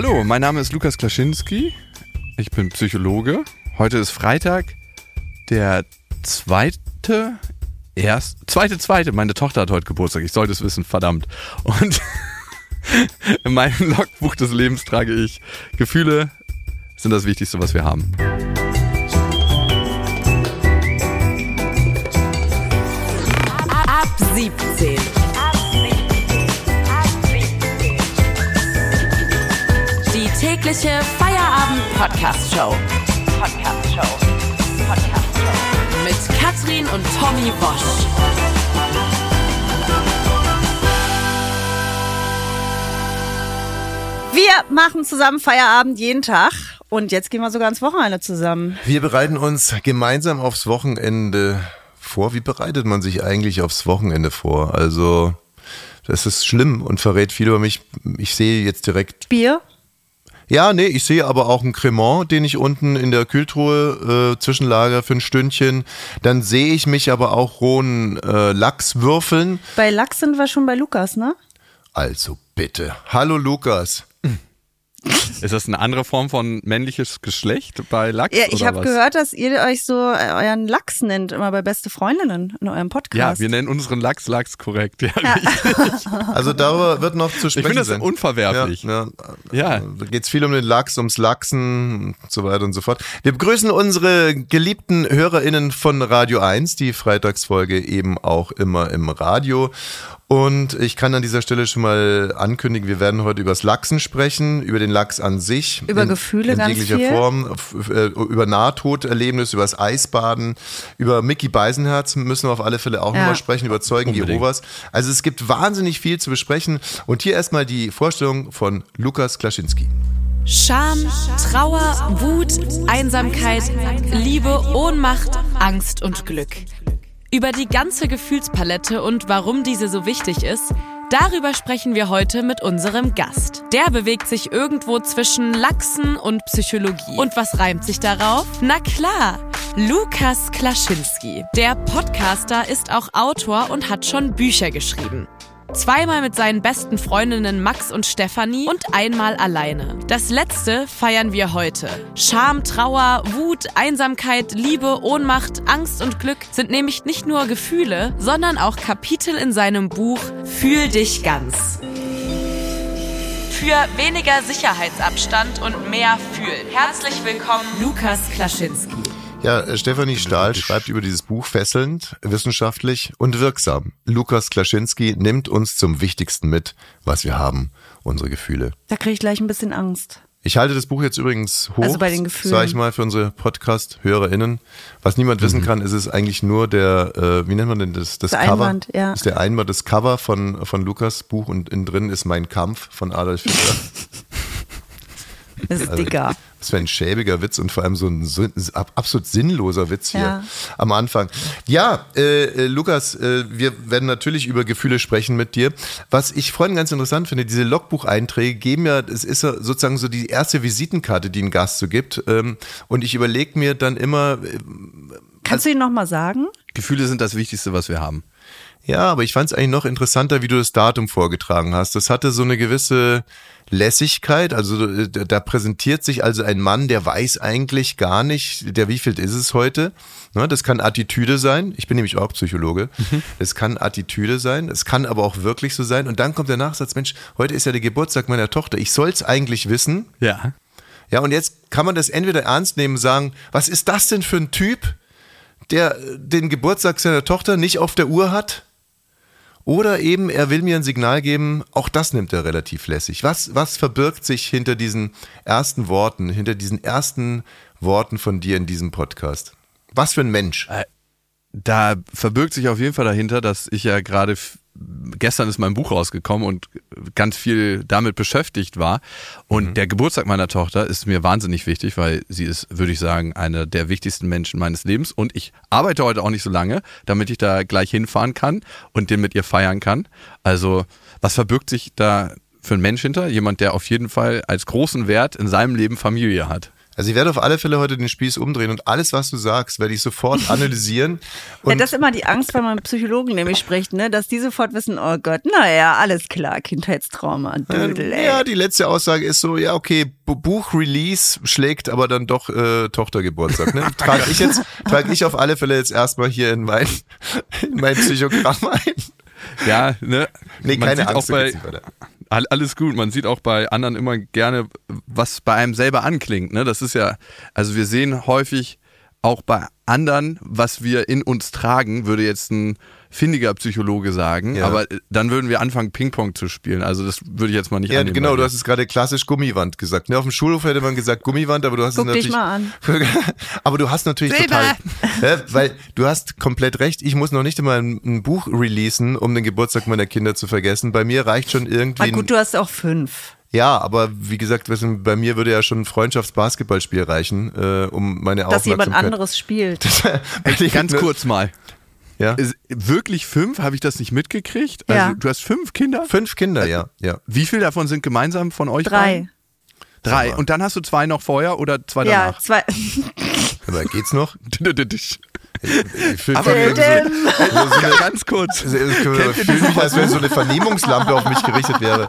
Hallo, mein Name ist Lukas Klaschinski. Ich bin Psychologe. Heute ist Freitag, der zweite, erst, zweite, zweite. Meine Tochter hat heute Geburtstag. Ich sollte es wissen, verdammt. Und in meinem Logbuch des Lebens trage ich Gefühle sind das Wichtigste, was wir haben. Ab 17. tägliche Feierabend-Podcast-Show. Podcast-Show. Podcast-Show. Mit Katrin und Tommy Bosch. Wir machen zusammen Feierabend jeden Tag und jetzt gehen wir sogar ins Wochenende zusammen. Wir bereiten uns gemeinsam aufs Wochenende vor. Wie bereitet man sich eigentlich aufs Wochenende vor? Also, das ist schlimm und verrät viel über mich. Ich sehe jetzt direkt. Bier? Ja, nee, ich sehe aber auch einen Cremant, den ich unten in der Kühltruhe äh, zwischenlager für ein Stündchen. Dann sehe ich mich aber auch rohen äh, Lachswürfeln. Bei Lachs sind wir schon bei Lukas, ne? Also bitte. Hallo Lukas. Ist das eine andere Form von männliches Geschlecht bei Lachs? Ja, ich habe gehört, dass ihr euch so äh, euren Lachs nennt, immer bei Beste Freundinnen in eurem Ja, Podcast. wir nennen unseren Lachs Lachs korrekt. Ja, richtig. Also darüber wird noch zu Ich sprechen finde das sein. unverwerflich. Ja, Ja. ja. Da geht es viel um den Lachs, ums Lachsen und so weiter und so fort. Wir begrüßen unsere geliebten HörerInnen von Radio 1, die Freitagsfolge eben auch immer im Radio. Und ich kann an dieser Stelle schon mal ankündigen, wir werden heute übers Lachsen sprechen, über den Lachs an sich. Über in, Gefühle in ganz jeglicher viel. Form, äh, über Nahtoderlebnis, über das Eisbaden, über Mickey Beisenherz müssen wir auf alle Fälle auch Ja. nochmal sprechen, über Zeugen Unbedingt. Jehovas. Also es gibt wahnsinnig viel zu besprechen. Und hier erstmal die Vorstellung von Lukas Klaschinski. Scham, Trauer, Wut, Einsamkeit, Liebe, Ohnmacht, Angst und Glück. Über die ganze Gefühlspalette und warum diese so wichtig ist, darüber sprechen wir heute mit unserem Gast. Der bewegt sich irgendwo zwischen Lachsen und Psychologie. Und was reimt sich darauf? Na klar, Lukas Klaschinski. Der Podcaster ist auch Autor und hat schon Bücher geschrieben. Zweimal mit seinen besten Freundinnen Max und Stefanie und einmal alleine. Das letzte feiern wir heute. Scham, Trauer, Wut, Einsamkeit, Liebe, Ohnmacht, Angst und Glück sind nämlich nicht nur Gefühle, sondern auch Kapitel in seinem Buch Fühl dich ganz. Für weniger Sicherheitsabstand und mehr Fühlen. Herzlich willkommen, Lukas Klaschinski. Ja, äh, Stefanie Stahl schreibt über dieses Buch fesselnd, wissenschaftlich und wirksam. Lukas Klaschinski nimmt uns zum Wichtigsten mit, was wir haben, unsere Gefühle. Da kriege ich gleich ein bisschen Angst. Ich halte das Buch jetzt übrigens hoch, Also bei den Gefühlen. sage ich mal, für unsere Podcast-HörerInnen. Was niemand wissen kann, ist es eigentlich nur der, äh, wie nennt man denn das, das Der Cover? Einband, ja. Das ist der Einband, das Cover von, von Lukas Buch und innen drin ist Mein Kampf von Adolf Hitler. Das ist Also, dicker. Das wäre ein schäbiger Witz und vor allem so ein absolut sinnloser Witz hier Ja. am Anfang. Ja, äh, äh, Lukas, äh, wir werden natürlich über Gefühle sprechen mit dir. Was ich vorhin ganz interessant finde, diese Logbucheinträge geben ja, es ist ja sozusagen so die erste Visitenkarte, die ein Gast so gibt. Ähm, und ich überlege mir dann immer, äh, Kannst du ihn nochmal sagen? Gefühle sind das Wichtigste, was wir haben. Ja, aber ich fand es eigentlich noch interessanter, wie du das Datum vorgetragen hast. Das hatte so eine gewisse Lässigkeit. Also äh, da präsentiert sich also ein Mann, der weiß eigentlich gar nicht, der wievielte ist es heute. Ne, das kann Attitüde sein. Ich bin nämlich auch Psychologe. Es kann Attitüde sein. Es kann aber auch wirklich so sein. Und dann kommt der Nachsatz, Mensch, heute ist ja der Geburtstag meiner Tochter. Ich soll's eigentlich wissen. Ja. Ja, und jetzt kann man das entweder ernst nehmen, sagen, was ist das denn für ein Typ, der den Geburtstag seiner Tochter nicht auf der Uhr hat? Oder eben, er will mir ein Signal geben, auch das nimmt er relativ lässig. Was, was verbirgt sich hinter diesen ersten Worten, hinter diesen ersten Worten von dir in diesem Podcast? Was für ein Mensch? Da verbirgt sich auf jeden Fall dahinter, dass ich ja gerade gestern ist mein Buch rausgekommen und ganz viel damit beschäftigt war. Und der Geburtstag meiner Tochter ist mir wahnsinnig wichtig, weil sie ist, würde ich sagen, eine der wichtigsten Menschen meines Lebens. Und ich arbeite heute auch nicht so lange, damit ich da gleich hinfahren kann und den mit ihr feiern kann. Also, was verbirgt sich da für ein Mensch hinter? Jemand, der auf jeden Fall als großen Wert in seinem Leben Familie hat. Also ich werde auf alle Fälle heute den Spieß umdrehen und alles, was du sagst, werde ich sofort analysieren. Ja, das ist immer die Angst, wenn man mit Psychologen nämlich spricht, ne? dass die sofort wissen, oh Gott, naja, alles klar, Kindheitstrauma, Dödel, ey. ja, die letzte Aussage ist so, ja, okay, Bu- Buch-Release schlägt aber dann doch äh, Tochtergeburtstag. Ne? Trage ich jetzt, trage ich auf alle Fälle jetzt erstmal hier in mein, in mein Psychogramm ein. Ja, ne? Nee, Man keine sieht Angst. Auch bei, Alles gut. Man sieht auch bei anderen immer gerne, was bei einem selber anklingt. Ne? Das ist ja, also wir sehen häufig auch bei anderen, was wir in uns tragen, würde jetzt ein findiger Psychologe sagen. Ja. Aber äh, dann würden wir anfangen, Ping-Pong zu spielen. Also das würde ich jetzt mal nicht Ja, annehmen genau, du hast es gerade klassisch Gummiwand gesagt. Ne, auf dem Schulhof hätte man gesagt Gummiwand, aber du hast Guck es dich natürlich. mal an. aber du hast natürlich Silber! total. Ja, weil du hast komplett recht. Ich muss noch nicht einmal ein, ein Buch releasen, um den Geburtstag meiner Kinder zu vergessen. Bei mir reicht schon irgendwie. Na gut, du hast auch fünf. Ja, aber wie gesagt, bei mir würde ja schon ein Freundschafts-Basketballspiel reichen, äh, um meine Dass jemand Aufmerksamkeit. anderes spielt. Ganz kurz mal. Ja? Wirklich fünf? Habe ich das nicht mitgekriegt? Ja. Also du hast fünf Kinder? Fünf Kinder, ja, ja. Wie viele davon sind gemeinsam von euch? Drei. beiden? Drei. Und dann hast du zwei noch vorher oder zwei Ja, danach? zwei. Aber geht's noch? Ich fühl- Aber Dädem. so, ganz kurz. Ich fühle mich, als wenn so eine Vernehmungslampe auf mich gerichtet wäre.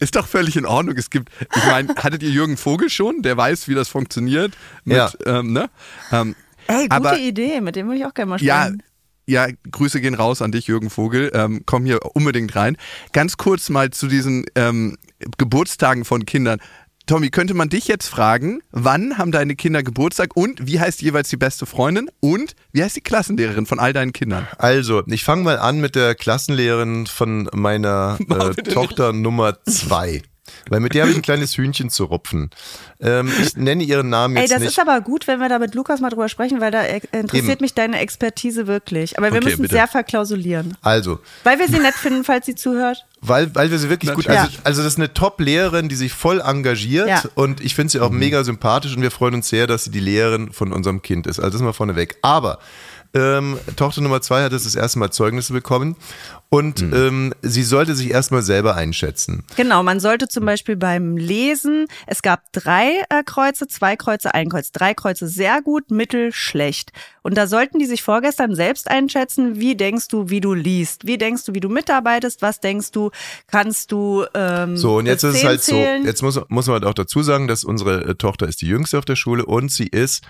Ist doch völlig in Ordnung. Es gibt, ich meine, hattet ihr Jürgen Vogel schon? Der weiß, wie das funktioniert. Mit, Ja. Ähm, ne? ähm, Ey, gute Aber- Idee, mit dem würde ich auch gerne mal ja, sprechen. ja, Grüße gehen raus an dich, Jürgen Vogel. Ähm, komm hier unbedingt rein. Ganz kurz mal zu diesen ähm, Geburtstagen von Kindern. Tommy, könnte man dich jetzt fragen, wann haben deine Kinder Geburtstag und wie heißt jeweils die beste Freundin und wie heißt die Klassenlehrerin von all deinen Kindern? Also, ich fange mal an mit der Klassenlehrerin von meiner äh, Tochter Nummer zwei. Weil mit der habe ich ein kleines Hühnchen zu rupfen. Ähm, ich nenne ihren Namen Ey, jetzt das nicht. ist aber gut, wenn wir da mit Lukas mal drüber sprechen, weil da äh, interessiert Eben. mich deine Expertise wirklich. Aber wir Okay, müssen bitte. sehr verklausulieren. also, Weil wir sie nett finden, falls sie zuhört. weil, weil wir sie wirklich gut, Natürlich. also, also das ist eine Top-Lehrerin, die sich voll engagiert Ja. und ich finde sie auch mega sympathisch und wir freuen uns sehr, dass sie die Lehrerin von unserem Kind ist. Also das mal vorneweg. Aber ähm, Tochter Nummer zwei hat jetzt das erste Mal Zeugnisse bekommen und ähm, sie sollte sich erstmal selber einschätzen. Genau, man sollte zum Beispiel beim Lesen, es gab drei äh, Kreuze, zwei Kreuze, ein Kreuz, drei Kreuze sehr gut, mittel, schlecht. Und da sollten die sich vorgestern selbst einschätzen, wie denkst du, wie du liest, wie denkst du, wie du mitarbeitest, was denkst du, kannst du ähm, So, und jetzt ist es halt so, zählen? jetzt muss, muss man halt auch dazu sagen, dass unsere äh, Tochter ist die jüngste auf der Schule und sie ist,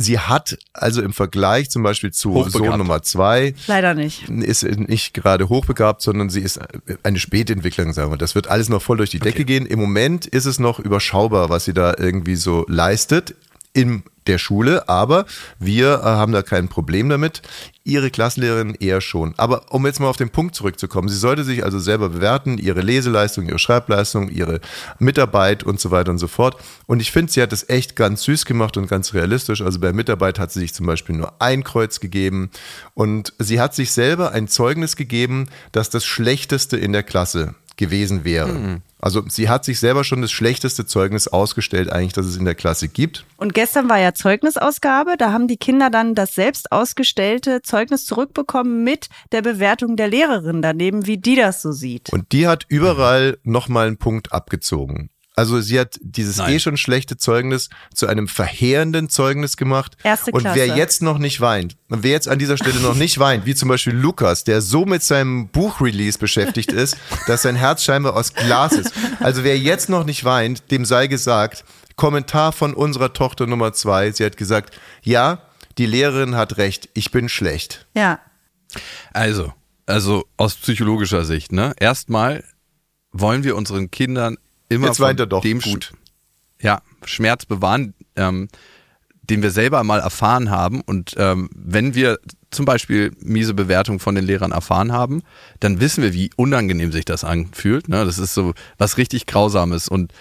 sie hat also im Vergleich zum Beispiel zu. Sohn Nummer zwei, Leider nicht. ist nicht gerade hochbegabt, sondern sie ist eine Spätentwicklerin, sagen wir. Das wird alles noch voll durch die Decke gehen. Im Moment ist es noch überschaubar, was sie da irgendwie so leistet in der Schule, aber wir äh, haben da kein Problem damit. Ihre Klassenlehrerin eher schon. Aber um jetzt mal auf den Punkt zurückzukommen, sie sollte sich also selber bewerten, ihre Leseleistung, ihre Schreibleistung, ihre Mitarbeit und so weiter und so fort. Und ich finde, sie hat das echt ganz süß gemacht und ganz realistisch. Also bei Mitarbeit hat sie sich zum Beispiel nur ein Kreuz gegeben und sie hat sich selber ein Zeugnis gegeben, dass das Schlechteste in der Klasse gewesen wäre. Also sie hat sich selber schon das schlechteste Zeugnis ausgestellt, eigentlich, dass es in der Klasse gibt. Und gestern war ja Zeugnisausgabe, da haben die Kinder dann das selbst ausgestellte Zeugnis zurückbekommen mit der Bewertung der Lehrerin daneben, wie die das so sieht. Und die hat überall nochmal einen Punkt abgezogen. Also sie hat dieses Nein. eh schon schlechte Zeugnis zu einem verheerenden Zeugnis gemacht. Erste und wer Klasse. jetzt noch nicht weint, und wer jetzt an dieser Stelle noch nicht weint, wie zum Beispiel Lukas, der so mit seinem Buchrelease beschäftigt ist, dass sein Herz scheinbar aus Glas ist. Also wer jetzt noch nicht weint, dem sei gesagt, Kommentar von unserer Tochter Nummer zwei, sie hat gesagt, ja, die Lehrerin hat recht, ich bin schlecht. Ja. Also, also aus psychologischer Sicht, ne? Erstmal wollen wir unseren Kindern immer Jetzt weint er doch, dem gut. Sch- ja, Schmerz bewahren, ähm, den wir selber mal erfahren haben. Und ähm, wenn wir zum Beispiel miese Bewertungen von den Lehrern erfahren haben, dann wissen wir, wie unangenehm sich das anfühlt. Ne? Das ist so was richtig Grausames. Und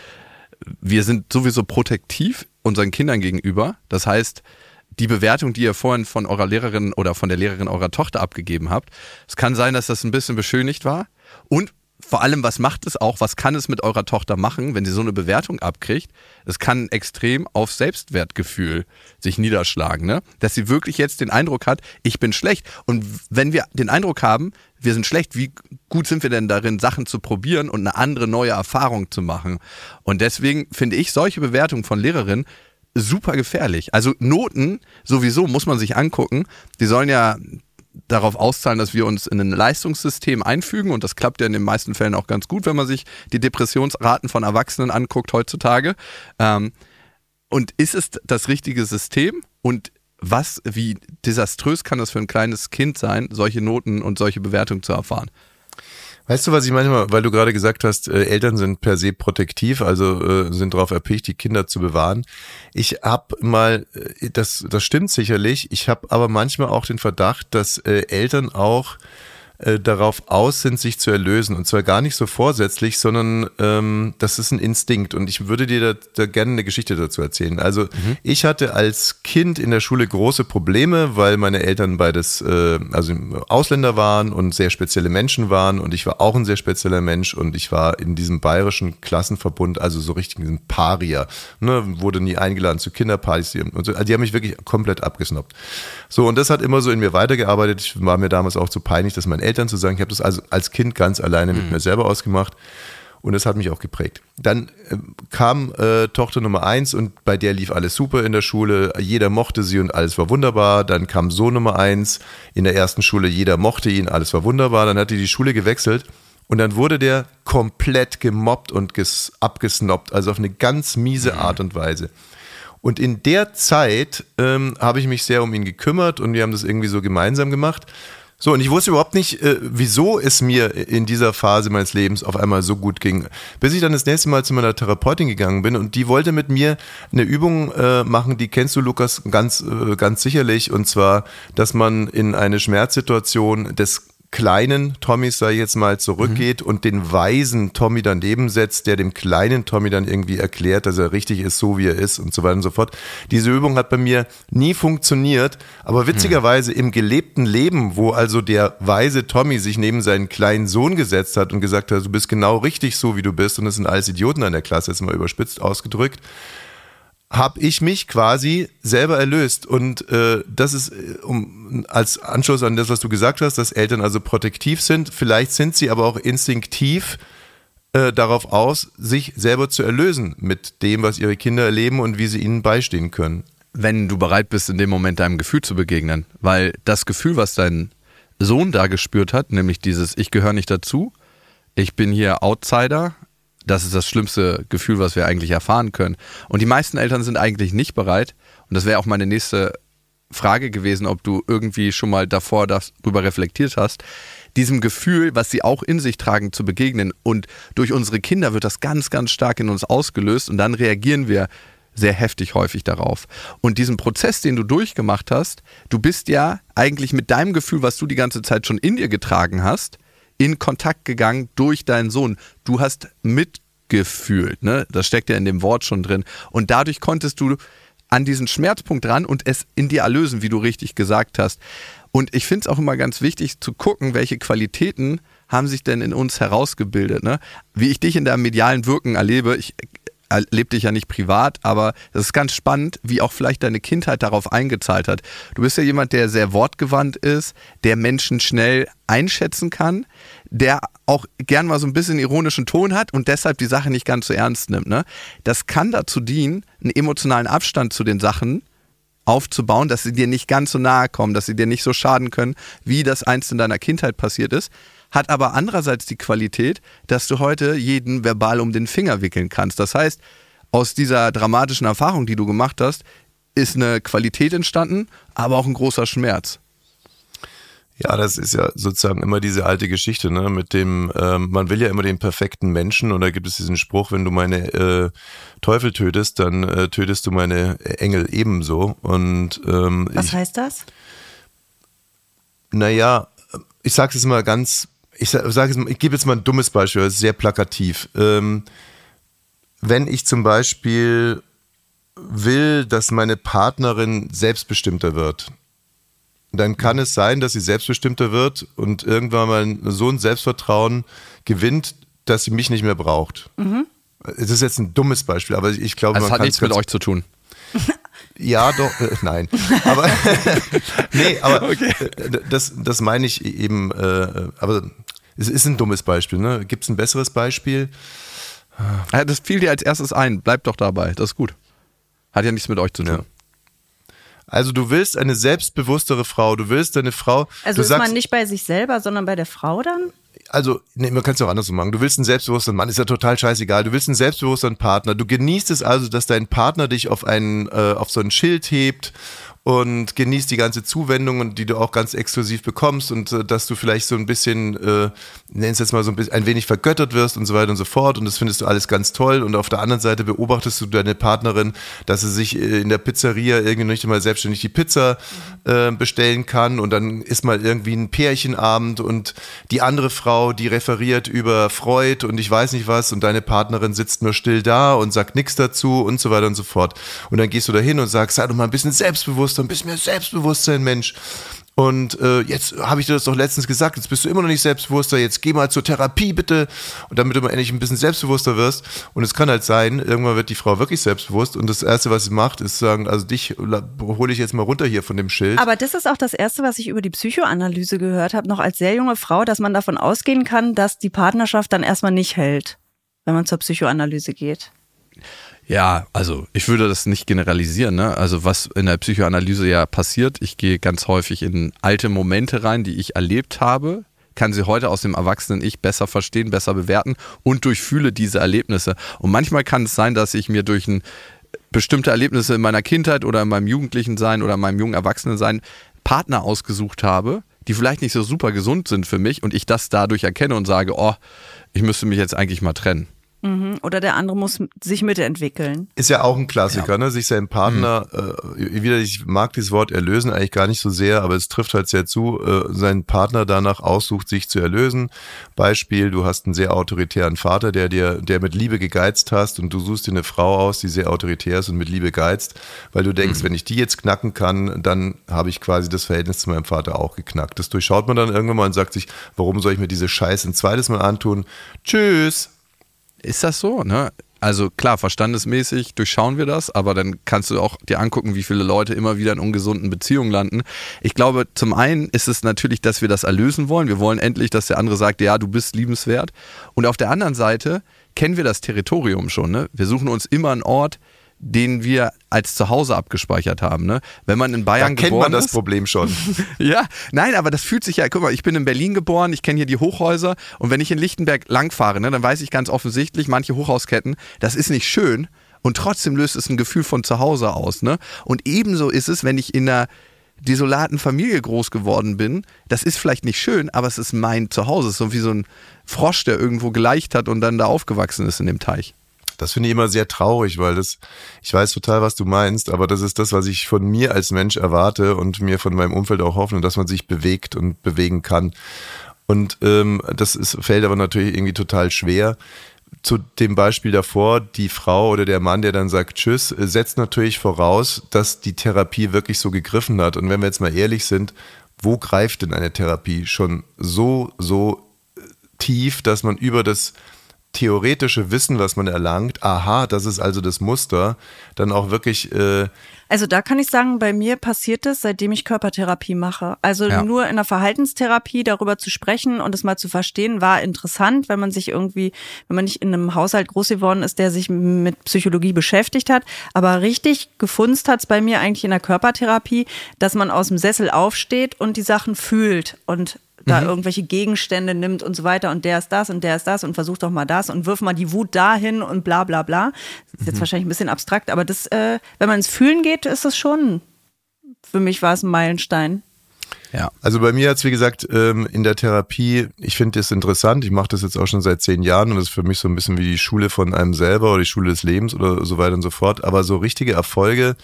wir sind sowieso protektiv unseren Kindern gegenüber. Das heißt, die Bewertung, die ihr vorhin von eurer Lehrerin oder von der Lehrerin eurer Tochter abgegeben habt, es kann sein, dass das ein bisschen beschönigt war. Und vor allem, was macht es auch, was kann es mit eurer Tochter machen, wenn sie so eine Bewertung abkriegt? Es kann extrem auf Selbstwertgefühl sich niederschlagen, ne? Dass sie wirklich jetzt den Eindruck hat, ich bin schlecht. Und wenn wir den Eindruck haben, wir sind schlecht, wie gut sind wir denn darin, Sachen zu probieren und eine andere neue Erfahrung zu machen? Und deswegen finde ich solche Bewertungen von Lehrerinnen super gefährlich. Also Noten sowieso muss man sich angucken. Die sollen ja darauf auszahlen, dass wir uns in ein Leistungssystem einfügen und das klappt ja in den meisten Fällen auch ganz gut, wenn man sich die Depressionsraten von Erwachsenen anguckt heutzutage. Ähm, und ist es das richtige System und was, wie desaströs kann das für ein kleines Kind sein, solche Noten und solche Bewertungen zu erfahren? Weißt du, was ich manchmal, weil du gerade gesagt hast, äh, Eltern sind per se protektiv, also äh, sind darauf erpicht, die Kinder zu bewahren. Ich habe mal, äh, das, das stimmt sicherlich, ich habe aber manchmal auch den Verdacht, dass äh, Eltern auch äh, darauf aus sind, sich zu erlösen. Und zwar gar nicht so vorsätzlich, sondern ähm, das ist ein Instinkt. Und ich würde dir da, da gerne eine Geschichte dazu erzählen. Also mhm. ich hatte als Kind in der Schule große Probleme, weil meine Eltern beides äh, also Ausländer waren und sehr spezielle Menschen waren. Und ich war auch ein sehr spezieller Mensch und ich war in diesem bayerischen Klassenverbund, also so richtig ein Paria. Ne, wurde nie eingeladen zu Kinderpartys. Und so. Also die haben mich wirklich komplett abgesnobbt. So, und das hat immer so in mir weitergearbeitet. Ich war mir damals auch zu peinlich, dass mein Eltern zu sagen. Ich habe das also als Kind ganz alleine mit mhm. mir selber ausgemacht. Und das hat mich auch geprägt. Dann äh, kam äh, Tochter Nummer eins und bei der lief alles super in der Schule. Jeder mochte sie und alles war wunderbar. Dann kam Sohn Nummer eins in der ersten Schule. Jeder mochte ihn, alles war wunderbar. Dann hat die die Schule gewechselt und dann wurde der komplett gemobbt und abgesnobbt. Also auf eine ganz miese mhm. Art und Weise. Und in der Zeit ähm, habe ich mich sehr um ihn gekümmert und wir haben das irgendwie so gemeinsam gemacht. So, und ich wusste überhaupt nicht, äh, wieso es mir in dieser Phase meines Lebens auf einmal so gut ging. Bis ich dann das nächste Mal zu meiner Therapeutin gegangen bin und die wollte mit mir eine Übung äh, machen, die kennst du, Lukas, ganz, äh, ganz sicherlich. Und zwar, dass man in eine Schmerzsituation des kleinen Tommys, sag ich jetzt mal, zurückgeht mhm. und den weisen Tommy daneben setzt, der dem kleinen Tommy dann irgendwie erklärt, dass er richtig ist, so wie er ist und so weiter und so fort. Diese Übung hat bei mir nie funktioniert, aber witzigerweise im gelebten Leben, wo also der weise Tommy sich neben seinen kleinen Sohn gesetzt hat und gesagt hat, du bist genau richtig so, wie du bist und es sind alles Idioten an der Klasse, jetzt mal überspitzt ausgedrückt, habe ich mich quasi selber erlöst. Und äh, das ist äh, um, als Anschluss an das, was du gesagt hast, dass Eltern also protektiv sind. Vielleicht sind sie aber auch instinktiv äh, darauf aus, sich selber zu erlösen mit dem, was ihre Kinder erleben und wie sie ihnen beistehen können. Wenn du bereit bist, in dem Moment deinem Gefühl zu begegnen. Weil das Gefühl, was dein Sohn da gespürt hat, nämlich dieses Ich gehöre nicht dazu, ich bin hier Outsider, das ist das schlimmste Gefühl, was wir eigentlich erfahren können. Und die meisten Eltern sind eigentlich nicht bereit. Und das wäre auch meine nächste Frage gewesen, ob du irgendwie schon mal davor darüber reflektiert hast, diesem Gefühl, was sie auch in sich tragen, zu begegnen. Und durch unsere Kinder wird das ganz, ganz stark in uns ausgelöst und dann reagieren wir sehr heftig häufig darauf. Und diesen Prozess, den du durchgemacht hast, du bist ja eigentlich mit deinem Gefühl, was du die ganze Zeit schon in dir getragen hast, in Kontakt gegangen durch deinen Sohn. Du hast mitgefühlt, ne? Das steckt ja in dem Wort schon drin. Und dadurch konntest du an diesen Schmerzpunkt ran und es in dir erlösen, wie du richtig gesagt hast. Und ich finde es auch immer ganz wichtig zu gucken, welche Qualitäten haben sich denn in uns herausgebildet. Ne? Wie ich dich in deinem medialen Wirken erlebe, ich erlebe dich ja nicht privat, aber das ist ganz spannend, wie auch vielleicht deine Kindheit darauf eingezahlt hat. Du bist ja jemand, der sehr wortgewandt ist, der Menschen schnell einschätzen kann, der auch gern mal so ein bisschen ironischen Ton hat und deshalb die Sache nicht ganz so ernst nimmt. Ne? Das kann dazu dienen, einen emotionalen Abstand zu den Sachen aufzubauen, dass sie dir nicht ganz so nahe kommen, dass sie dir nicht so schaden können, wie das einst in deiner Kindheit passiert ist hat aber andererseits die Qualität, dass du heute jeden verbal um den Finger wickeln kannst. Das heißt, aus dieser dramatischen Erfahrung, die du gemacht hast, ist eine Qualität entstanden, aber auch ein großer Schmerz. Ja, das ist ja sozusagen immer diese alte Geschichte, ne? Mit dem, ähm, man will ja immer den perfekten Menschen und da gibt es diesen Spruch, wenn du meine äh, Teufel tötest, dann äh, tötest du meine Engel ebenso. Und ähm, was ich, heißt das? Naja, ich sag's jetzt mal ganz ich sage jetzt, ich gebe jetzt mal ein dummes Beispiel, das ist sehr plakativ. Ähm, wenn ich zum Beispiel will, dass meine Partnerin selbstbestimmter wird, dann kann es sein, dass sie selbstbestimmter wird und irgendwann mal so ein Selbstvertrauen gewinnt, dass sie mich nicht mehr braucht. Mhm. Es ist jetzt ein dummes Beispiel, aber ich glaube, also man hat nichts mit euch zu tun. Ja, doch, äh, nein. Aber nee, aber okay. Äh, das, das meine ich eben, äh, aber es ist ein dummes Beispiel, ne? Gibt es ein besseres Beispiel? Das fiel dir als erstes ein. Bleib doch dabei. Das ist gut. Hat ja nichts mit euch zu tun. Ja. Also du willst eine selbstbewusstere Frau, du willst eine Frau. Also ist sagst, man nicht bei sich selber, sondern bei der Frau dann? Also, nee, man kann es auch andersrum machen. Du willst einen selbstbewussten Mann, ist ja total scheißegal. Du willst einen selbstbewussten Partner. Du genießt es also, dass dein Partner dich auf einen, äh, auf so ein Schild hebt und genießt die ganze Zuwendung, die du auch ganz exklusiv bekommst und äh, dass du vielleicht so ein bisschen, äh, nenn es jetzt mal so ein bisschen, ein wenig vergöttert wirst und so weiter und so fort. Und das findest du alles ganz toll. Und auf der anderen Seite beobachtest du deine Partnerin, dass sie sich äh, in der Pizzeria irgendwie nicht mal selbstständig die Pizza äh, bestellen kann. Und dann ist mal irgendwie ein Pärchenabend und die andere Frau, die referiert über Freud und ich weiß nicht was. Und deine Partnerin sitzt nur still da und sagt nichts dazu und so weiter und so fort. Und dann gehst du da hin und sagst, sei doch mal ein bisschen selbstbewusst selbstbewusster, ein bisschen mehr Selbstbewusstsein, Mensch. Und äh, jetzt habe ich dir das doch letztens gesagt, jetzt bist du immer noch nicht selbstbewusster, jetzt geh mal zur Therapie bitte, und damit du mal endlich ein bisschen selbstbewusster wirst. Und es kann halt sein, irgendwann wird die Frau wirklich selbstbewusst und das Erste, was sie macht, ist sagen, also dich hole ich jetzt mal runter hier von dem Schild. Aber das ist auch das Erste, was ich über die Psychoanalyse gehört habe, noch als sehr junge Frau, dass man davon ausgehen kann, dass die Partnerschaft dann erstmal nicht hält, wenn man zur Psychoanalyse geht. Ja, also ich würde das nicht generalisieren. Ne? Also was in der Psychoanalyse ja passiert, ich gehe ganz häufig in alte Momente rein, die ich erlebt habe, kann sie heute aus dem erwachsenen Ich besser verstehen, besser bewerten und durchfühle diese Erlebnisse. Und manchmal kann es sein, dass ich mir durch ein bestimmte Erlebnisse in meiner Kindheit oder in meinem Jugendlichen sein oder in meinem jungen Erwachsenen sein Partner ausgesucht habe, die vielleicht nicht so super gesund sind für mich und ich das dadurch erkenne und sage, oh, ich müsste mich jetzt eigentlich mal trennen. Mhm. Oder der andere muss sich mitentwickeln. Ist ja auch ein Klassiker, ja. ne? Sich seinen Partner, mhm. äh, wieder, ich mag dieses Wort erlösen eigentlich gar nicht so sehr, aber es trifft halt sehr zu, äh, seinen Partner danach aussucht, sich zu erlösen. Beispiel, du hast einen sehr autoritären Vater, der dir, der mit Liebe gegeizt hast und du suchst dir eine Frau aus, die sehr autoritär ist und mit Liebe geizt, weil du denkst, mhm. wenn ich die jetzt knacken kann, dann habe ich quasi das Verhältnis zu meinem Vater auch geknackt. Das durchschaut man dann irgendwann mal und sagt sich, warum soll ich mir diese Scheiße ein zweites Mal antun? Tschüss! Ist das so? Ne? Also klar, verstandesmäßig durchschauen wir das, aber dann kannst du auch dir angucken, wie viele Leute immer wieder in ungesunden Beziehungen landen. Ich glaube, zum einen ist es natürlich, dass wir das erlösen wollen. Wir wollen endlich, dass der andere sagt, ja, du bist liebenswert. Und auf der anderen Seite kennen wir das Territorium schon. Ne? Wir suchen uns immer einen Ort, den wir als Zuhause abgespeichert haben. Ne? Wenn man in Bayern da kennt geboren man das ist, Problem schon. ja, nein, aber das fühlt sich ja, guck mal, ich bin in Berlin geboren, ich kenne hier die Hochhäuser und wenn ich in Lichtenberg langfahre, ne, dann weiß ich ganz offensichtlich, manche Hochhausketten, das ist nicht schön und trotzdem löst es ein Gefühl von Zuhause aus. Ne? Und ebenso ist es, wenn ich in einer desolaten Familie groß geworden bin, das ist vielleicht nicht schön, aber es ist mein Zuhause. Es ist so wie so ein Frosch, der irgendwo geleicht hat und dann da aufgewachsen ist in dem Teich. Das finde ich immer sehr traurig, weil das, ich weiß total, was du meinst, aber das ist das, was ich von mir als Mensch erwarte und mir von meinem Umfeld auch hoffe, dass man sich bewegt und bewegen kann. Und ähm, das ist, fällt aber natürlich irgendwie total schwer. Zu dem Beispiel davor, die Frau oder der Mann, der dann sagt Tschüss, setzt natürlich voraus, dass die Therapie wirklich so gegriffen hat. Und wenn wir jetzt mal ehrlich sind, wo greift denn eine Therapie schon so, so tief, dass man über das theoretische Wissen, was man erlangt, aha, das ist also das Muster, dann auch wirklich. Äh also da kann ich sagen, bei mir passiert es, seitdem ich Körpertherapie mache. Also ja. nur in der Verhaltenstherapie darüber zu sprechen und es mal zu verstehen, war interessant, wenn man sich irgendwie, wenn man nicht in einem Haushalt groß geworden ist, der sich mit Psychologie beschäftigt hat. Aber richtig gefunzt hat es bei mir eigentlich in der Körpertherapie, dass man aus dem Sessel aufsteht und die Sachen fühlt und da mhm. irgendwelche Gegenstände nimmt und so weiter und der ist das und der ist das und versucht doch mal das und wirf mal die Wut dahin und bla bla bla. Das ist jetzt mhm. wahrscheinlich ein bisschen abstrakt, aber das, äh, wenn man ins Fühlen geht, ist das schon, für mich war es ein Meilenstein. Ja. Also bei mir hat es, wie gesagt, ähm, in der Therapie, ich finde das interessant, ich mache das jetzt auch schon seit zehn Jahren und das ist für mich so ein bisschen wie die Schule von einem selber oder die Schule des Lebens oder so weiter und so fort. Aber so richtige Erfolge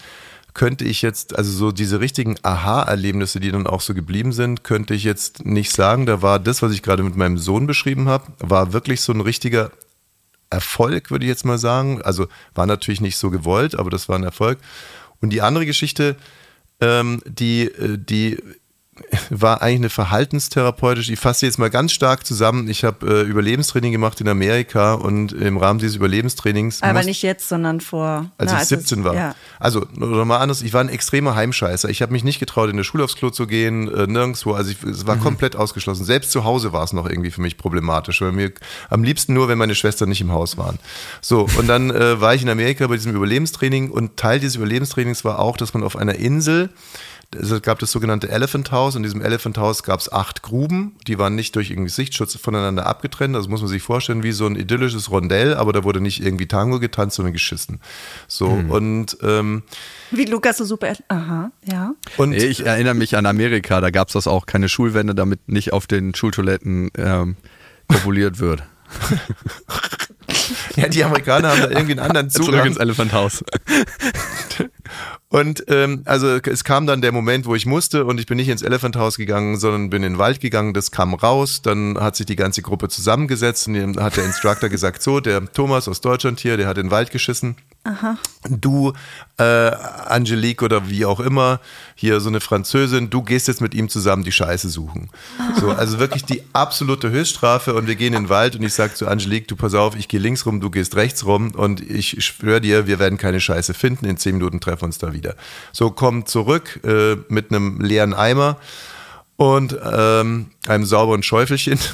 könnte ich jetzt, also so diese richtigen Aha-Erlebnisse, die dann auch so geblieben sind, könnte ich jetzt nicht sagen. Da war das, was ich gerade mit meinem Sohn beschrieben habe, war wirklich so ein richtiger Erfolg, würde ich jetzt mal sagen. Also war natürlich nicht so gewollt, aber das war ein Erfolg. Und die andere Geschichte, ähm, die, äh, die war eigentlich eine verhaltenstherapeutische, ich fasse jetzt mal ganz stark zusammen. Ich habe äh, Überlebenstraining gemacht in Amerika und im Rahmen dieses Überlebenstrainings. Aber muss- nicht jetzt, sondern vor. als na, ich es- 17 war. Ja. Also, oder mal anders, ich war ein extremer Heimscheißer. Ich habe mich nicht getraut, in der Schule aufs Klo zu gehen, äh, nirgendwo. Also ich, es Mhm. war komplett ausgeschlossen. Selbst zu Hause war es noch irgendwie für mich problematisch, weil mir am liebsten nur, wenn meine Schwestern nicht im Haus waren. So, und dann äh, war ich in Amerika bei diesem Überlebenstraining und Teil dieses Überlebenstrainings war auch, dass man auf einer Insel es gab das sogenannte Elephant House. In diesem Elephant House gab es acht Gruben. Die waren nicht durch irgendwie Sichtschutz voneinander abgetrennt. Das muss man sich vorstellen wie so ein idyllisches Rondell, aber da wurde nicht irgendwie Tango getanzt, sondern geschissen. So, und, ähm, Wie Lukas so super. Aha, ja. und Ich erinnere mich an Amerika, da gab es das auch, keine Schulwände, damit nicht auf den Schultoiletten ähm, kopuliert wird. ja, die Amerikaner haben da irgendwie einen anderen Zurück Zugang. ins Elephant House. Und ähm, also es kam dann der Moment, wo ich musste und ich bin nicht ins Elephant House gegangen, sondern bin in den Wald gegangen. Das kam raus. Dann hat sich die ganze Gruppe zusammengesetzt und hat der Instructor gesagt, so, der Thomas aus Deutschland hier, der hat in den Wald geschissen. Du, äh, Angelique oder wie auch immer, hier so eine Französin, du gehst jetzt mit ihm zusammen die Scheiße suchen. So, also wirklich die absolute Höchststrafe und wir gehen in den Wald und ich sag zu Angelique, du pass auf, ich gehe links rum, du gehst rechts rum und ich schwöre dir, wir werden keine Scheiße finden, in zehn Minuten treffen wir uns da wieder. So, komm zurück äh, mit einem leeren Eimer und ähm, einem sauberen Schäufelchen.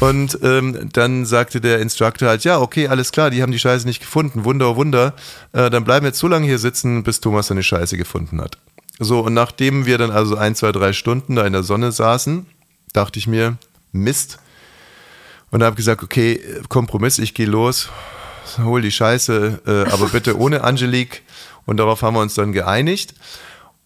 Und ähm, dann sagte der Instructor halt, ja, okay, alles klar, die haben die Scheiße nicht gefunden, Wunder, Wunder. Äh, dann bleiben wir jetzt so lange hier sitzen, bis Thomas seine Scheiße gefunden hat. So, und nachdem wir dann also ein, zwei, drei Stunden da in der Sonne saßen, dachte ich mir, Mist. Und habe gesagt, okay, Kompromiss, ich gehe los, hol die Scheiße, äh, aber bitte ohne Angelique. Und darauf haben wir uns dann geeinigt.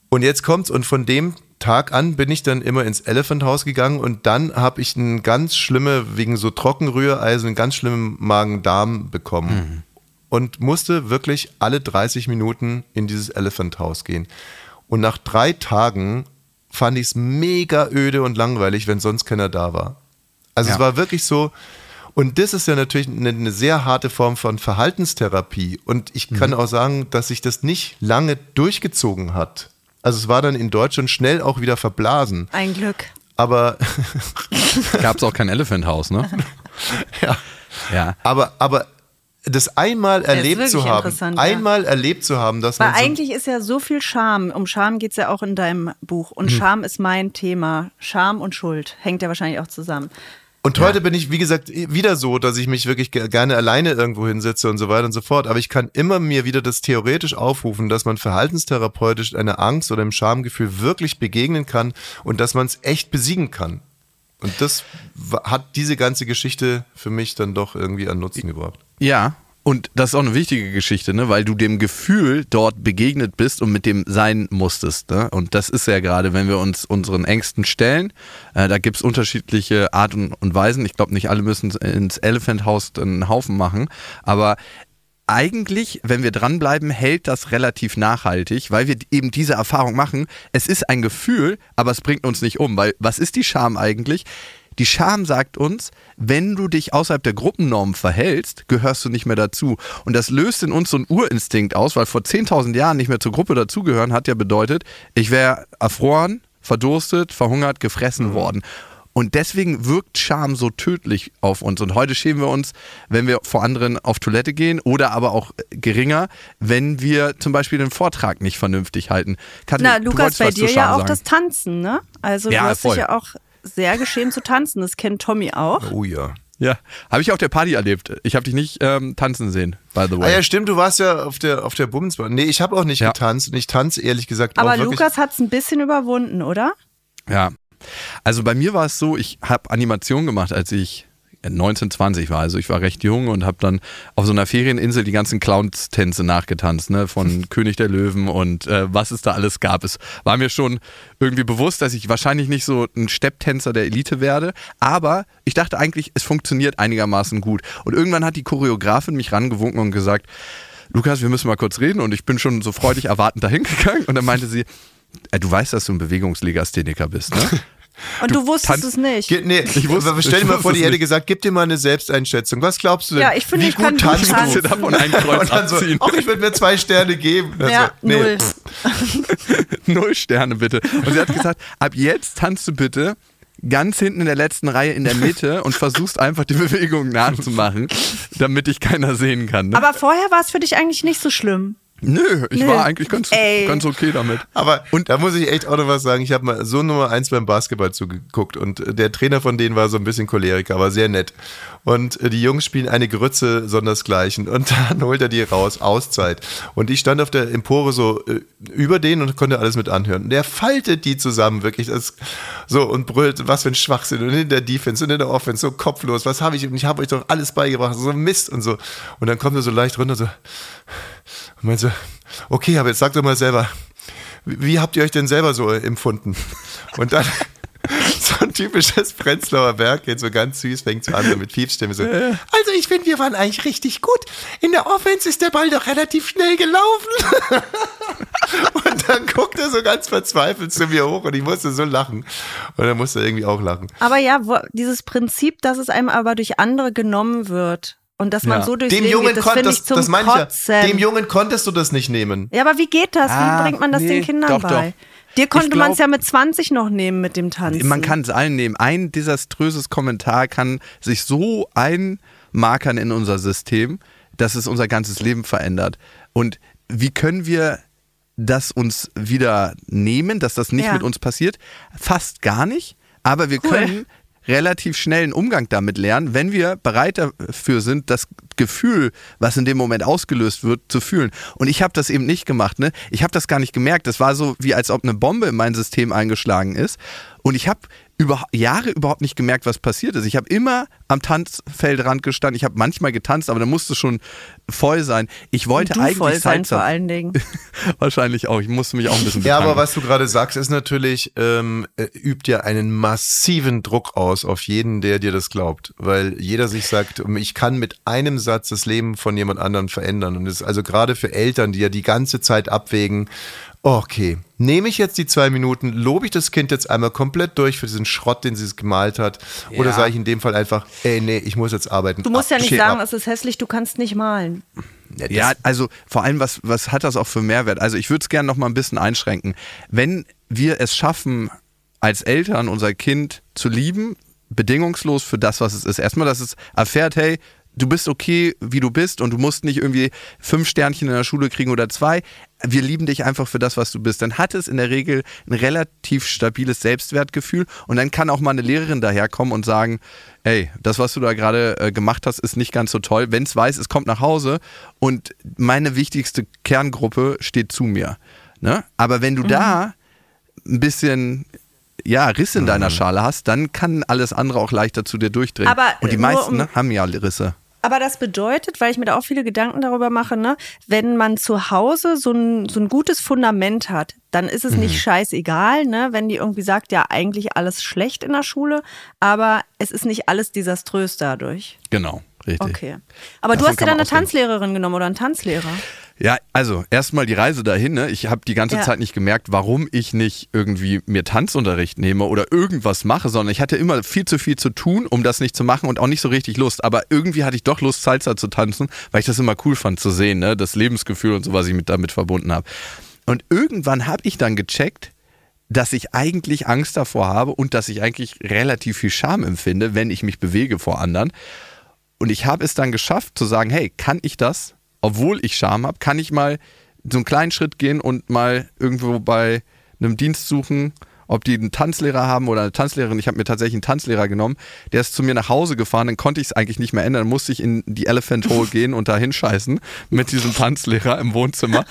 Und jetzt kommt's und von dem Tag an bin ich dann immer ins Elephant House gegangen und dann habe ich einen ganz schlimme, wegen so Trockenrühreisen, einen ganz schlimmen Magen-Darm bekommen. Und musste wirklich alle 30 Minuten in dieses Elephant House gehen. Und nach drei Tagen fand ich es mega öde und langweilig, wenn sonst keiner da war. Also Ja. es war wirklich so, und das ist ja natürlich eine, eine sehr harte Form von Verhaltenstherapie. Und ich kann auch sagen, dass sich das nicht lange durchgezogen hat. Also es war dann in Deutschland schnell auch wieder verblasen. Ein Glück. Aber Gab es auch kein Elephant House, ne? ja, Ja. aber, aber das einmal erlebt zu haben, interessant, ja. einmal erlebt zu haben, dass Weil man so, eigentlich ist ja so viel Scham. Um Scham geht es ja auch in deinem Buch. Und Hm. Scham ist mein Thema. Scham und Schuld. Hängt ja wahrscheinlich auch zusammen. Und heute bin ich, wie gesagt, wieder so, dass ich mich wirklich ge- gerne alleine irgendwo hinsetze und so weiter und so fort. Aber ich kann immer mir wieder das theoretisch aufrufen, dass man verhaltenstherapeutisch einer Angst oder einem Schamgefühl wirklich begegnen kann und dass man es echt besiegen kann. Und das hat diese ganze Geschichte für mich dann doch irgendwie an Nutzen gebracht. Ja, und das ist auch eine wichtige Geschichte, ne? weil du dem Gefühl dort begegnet bist und mit dem sein musstest. Ne? Und das ist ja gerade, wenn wir uns unseren Ängsten stellen, äh, da gibt es unterschiedliche Arten und Weisen. Ich glaube, nicht alle müssen ins Elephant House einen Haufen machen, aber eigentlich, wenn wir dranbleiben, hält das relativ nachhaltig, weil wir eben diese Erfahrung machen. Es ist ein Gefühl, aber es bringt uns nicht um, weil was ist die Scham eigentlich? Die Scham sagt uns, wenn du dich außerhalb der Gruppennorm verhältst, gehörst du nicht mehr dazu. Und das löst in uns so einen Urinstinkt aus, weil vor 10.000 Jahren nicht mehr zur Gruppe dazugehören hat ja bedeutet, ich wäre erfroren, verdurstet, verhungert, gefressen worden. Und deswegen wirkt Scham so tödlich auf uns. Und heute schämen wir uns, wenn wir vor anderen auf Toilette gehen oder aber auch geringer, wenn wir zum Beispiel den Vortrag nicht vernünftig halten. Katrin, Na, du Lukas, bei dir ja auch sagen. das Tanzen, ne? Also Ja, du hast voll. dich ja auch sehr geschämt zu tanzen. Das kennt Tommy auch. Oh ja. Ja, habe ich auf der Party erlebt. Ich habe dich nicht ähm, tanzen sehen, by the Ah way. ja, stimmt, du warst ja auf der, auf der Bumsbahn. Nee, ich habe auch nicht Ja. getanzt und ich tanze ehrlich gesagt Aber auch wirklich. Lukas hat es ein bisschen überwunden, oder? Ja. Also bei mir war es so, ich habe Animation gemacht, als ich 19, 20 war. Also ich war recht jung und habe dann auf so einer Ferieninsel die ganzen Clowns-Tänze nachgetanzt, ne? Von König der Löwen und äh, was es da alles gab. Es war mir schon irgendwie bewusst, dass ich wahrscheinlich nicht so ein Stepptänzer der Elite werde, aber ich dachte eigentlich, es funktioniert einigermaßen gut. Und irgendwann hat die Choreografin mich rangewunken und gesagt, Lukas, wir müssen mal kurz reden und ich bin schon so freudig erwartend dahin gegangen und dann meinte sie, äh, du weißt, dass du ein Bewegungslegastheniker bist, ne? Und du, wusstest tanzt- es nicht. Ge nee, ich wusste- stell ich dir mal vor, die hätte gesagt, gib dir mal eine Selbsteinschätzung. Was glaubst du denn? Ja, ich finde, Wie ich kann tanzt Ich du? davon ein Kreuz Und dann so, abziehen. ach, ich würde mir zwei Sterne geben. Also, ja, nee. null. Null Sterne bitte. Und sie hat gesagt, ab jetzt tanzt du bitte ganz hinten in der letzten Reihe in der Mitte und versuchst einfach die Bewegungen nachzumachen, damit dich keiner sehen kann. Ne? Aber vorher war es für dich eigentlich nicht so schlimm. Nö, ich Nö. war eigentlich ganz, Ey. ganz okay damit. Aber und da muss ich echt auch noch was sagen. Ich habe mal so Nummer eins beim Basketball zugeguckt und äh, der Trainer von denen war so ein bisschen Choleriker, aber sehr nett. Und äh, die Jungs spielen eine Grütze sondersgleichen und dann holt er die raus, Auszeit. Und ich stand auf der Empore so äh, über denen und konnte alles mit anhören. Und der faltet die zusammen, wirklich. Das, so und brüllt, was für ein Schwachsinn. Und in der Defense und in der Offense, so kopflos. Was habe ich? Und ich habe euch doch alles beigebracht. So Mist und so. Und dann kommt er so leicht runter, so. Und meinte so, okay, aber jetzt sagt doch mal selber, wie, wie habt ihr euch denn selber so empfunden? Und dann so ein typisches Prenzlauer Berg, geht so ganz süß, fängt so an so mit Piepsstimme so. Also ich finde, wir waren eigentlich richtig gut. In der Offense ist der Ball doch relativ schnell gelaufen. und dann guckt er so ganz verzweifelt zu mir hoch und ich musste so lachen. Und dann musste er irgendwie auch lachen. Aber ja, wo, dieses Prinzip, dass es einem aber durch andere genommen wird und dass man Ja. so durchs Dem Leben Jungen, geht, das finde ich zum das meine Kotzen. ich ja. Dem Jungen konntest du das nicht nehmen. ja, aber wie geht das? Ah, wie bringt man das nee, den Kindern doch, bei? doch. Dir konnte man es ja mit 20 noch nehmen mit dem Tanzen. Man kann es allen nehmen. Ein desaströses Kommentar kann sich so einmarkern in unser System, dass es unser ganzes Leben verändert. Und wie können wir das uns wieder nehmen, dass das nicht Ja. mit uns passiert? Fast gar nicht. Aber wir können relativ schnell einen Umgang damit lernen, wenn wir bereit dafür sind, das Gefühl, was in dem Moment ausgelöst wird, zu fühlen. Und ich habe das eben nicht gemacht. Ne? Ich habe das gar nicht gemerkt. Das war so, wie als ob eine Bombe in mein System eingeschlagen ist. Und ich habe über Jahre überhaupt nicht gemerkt, was passiert ist. Ich habe immer am Tanzfeldrand gestanden. Ich habe manchmal getanzt, aber da musste schon voll sein. Ich wollte du eigentlich voll sein Salsa. vor allen Dingen. Wahrscheinlich auch. Ich musste mich auch ein bisschen Ja, aber was du gerade sagst, ist natürlich, ähm, äh, übt ja einen massiven Druck aus auf jeden, der dir das glaubt. Weil jeder sich sagt, ich kann mit einem Satz das Leben von jemand anderem verändern. Und es ist also gerade für Eltern, die ja die ganze Zeit abwägen, okay, nehme ich jetzt die zwei Minuten, lobe ich das Kind jetzt einmal komplett durch für diesen Schrott, den sie es gemalt hat? Oder Ja. sage ich in dem Fall einfach, ey, nee, ich muss jetzt arbeiten. Du musst ja nicht sagen, ab. es ist hässlich, du kannst nicht malen. Ja, Ja, also vor allem, was, was hat das auch für Mehrwert? Also ich würde es gerne noch mal ein bisschen einschränken. Wenn wir es schaffen, als Eltern unser Kind zu lieben, bedingungslos für das, was es ist. Erstmal, dass es erfährt, hey, du bist okay, wie du bist und du musst nicht irgendwie fünf Sternchen in der Schule kriegen oder zwei. Wir lieben dich einfach für das, was du bist. Dann hat es in der Regel ein relativ stabiles Selbstwertgefühl und dann kann auch mal eine Lehrerin daherkommen und sagen, ey, das, was du da gerade äh, gemacht hast, ist nicht ganz so toll. Wenn es weiß, es kommt nach Hause und meine wichtigste Kerngruppe steht zu mir. Ne? Aber wenn du da ein bisschen ja, Riss in deiner Schale hast, dann kann alles andere auch leichter zu dir durchdringen. Aber, und die äh, meisten um- ne, haben ja Risse. Aber das bedeutet, weil ich mir da auch viele Gedanken darüber mache, ne, wenn man zu Hause so ein, so ein gutes Fundament hat, dann ist es Mhm. nicht scheißegal, ne, wenn die irgendwie sagt, ja, eigentlich alles schlecht in der Schule, aber es ist nicht alles desaströs dadurch. Genau, richtig. Okay. Aber du Davon hast dir dann eine. Tanzlehrerin genommen oder einen Tanzlehrer. Ja, also erstmal die Reise dahin. Ne? Ich habe die ganze Ja. Zeit nicht gemerkt, warum ich nicht irgendwie mir Tanzunterricht nehme oder irgendwas mache, sondern ich hatte immer viel zu viel zu tun, um das nicht zu machen und auch nicht so richtig Lust. Aber irgendwie hatte ich doch Lust, Salsa zu tanzen, weil ich das immer cool fand zu sehen, ne? das Lebensgefühl und so, was ich mit damit verbunden habe. Und irgendwann habe ich dann gecheckt, dass ich eigentlich Angst davor habe und dass ich eigentlich relativ viel Scham empfinde, wenn ich mich bewege vor anderen. Und ich habe es dann geschafft zu sagen, hey, kann ich das, obwohl ich Scham habe, kann ich mal so einen kleinen Schritt gehen und mal irgendwo bei einem Dienst suchen, ob die einen Tanzlehrer haben oder eine Tanzlehrerin. Ich habe mir tatsächlich einen Tanzlehrer genommen, der ist zu mir nach Hause gefahren, dann konnte ich es eigentlich nicht mehr ändern, dann musste ich in die Elephant Hole gehen und da hinscheißen mit diesem Tanzlehrer im Wohnzimmer.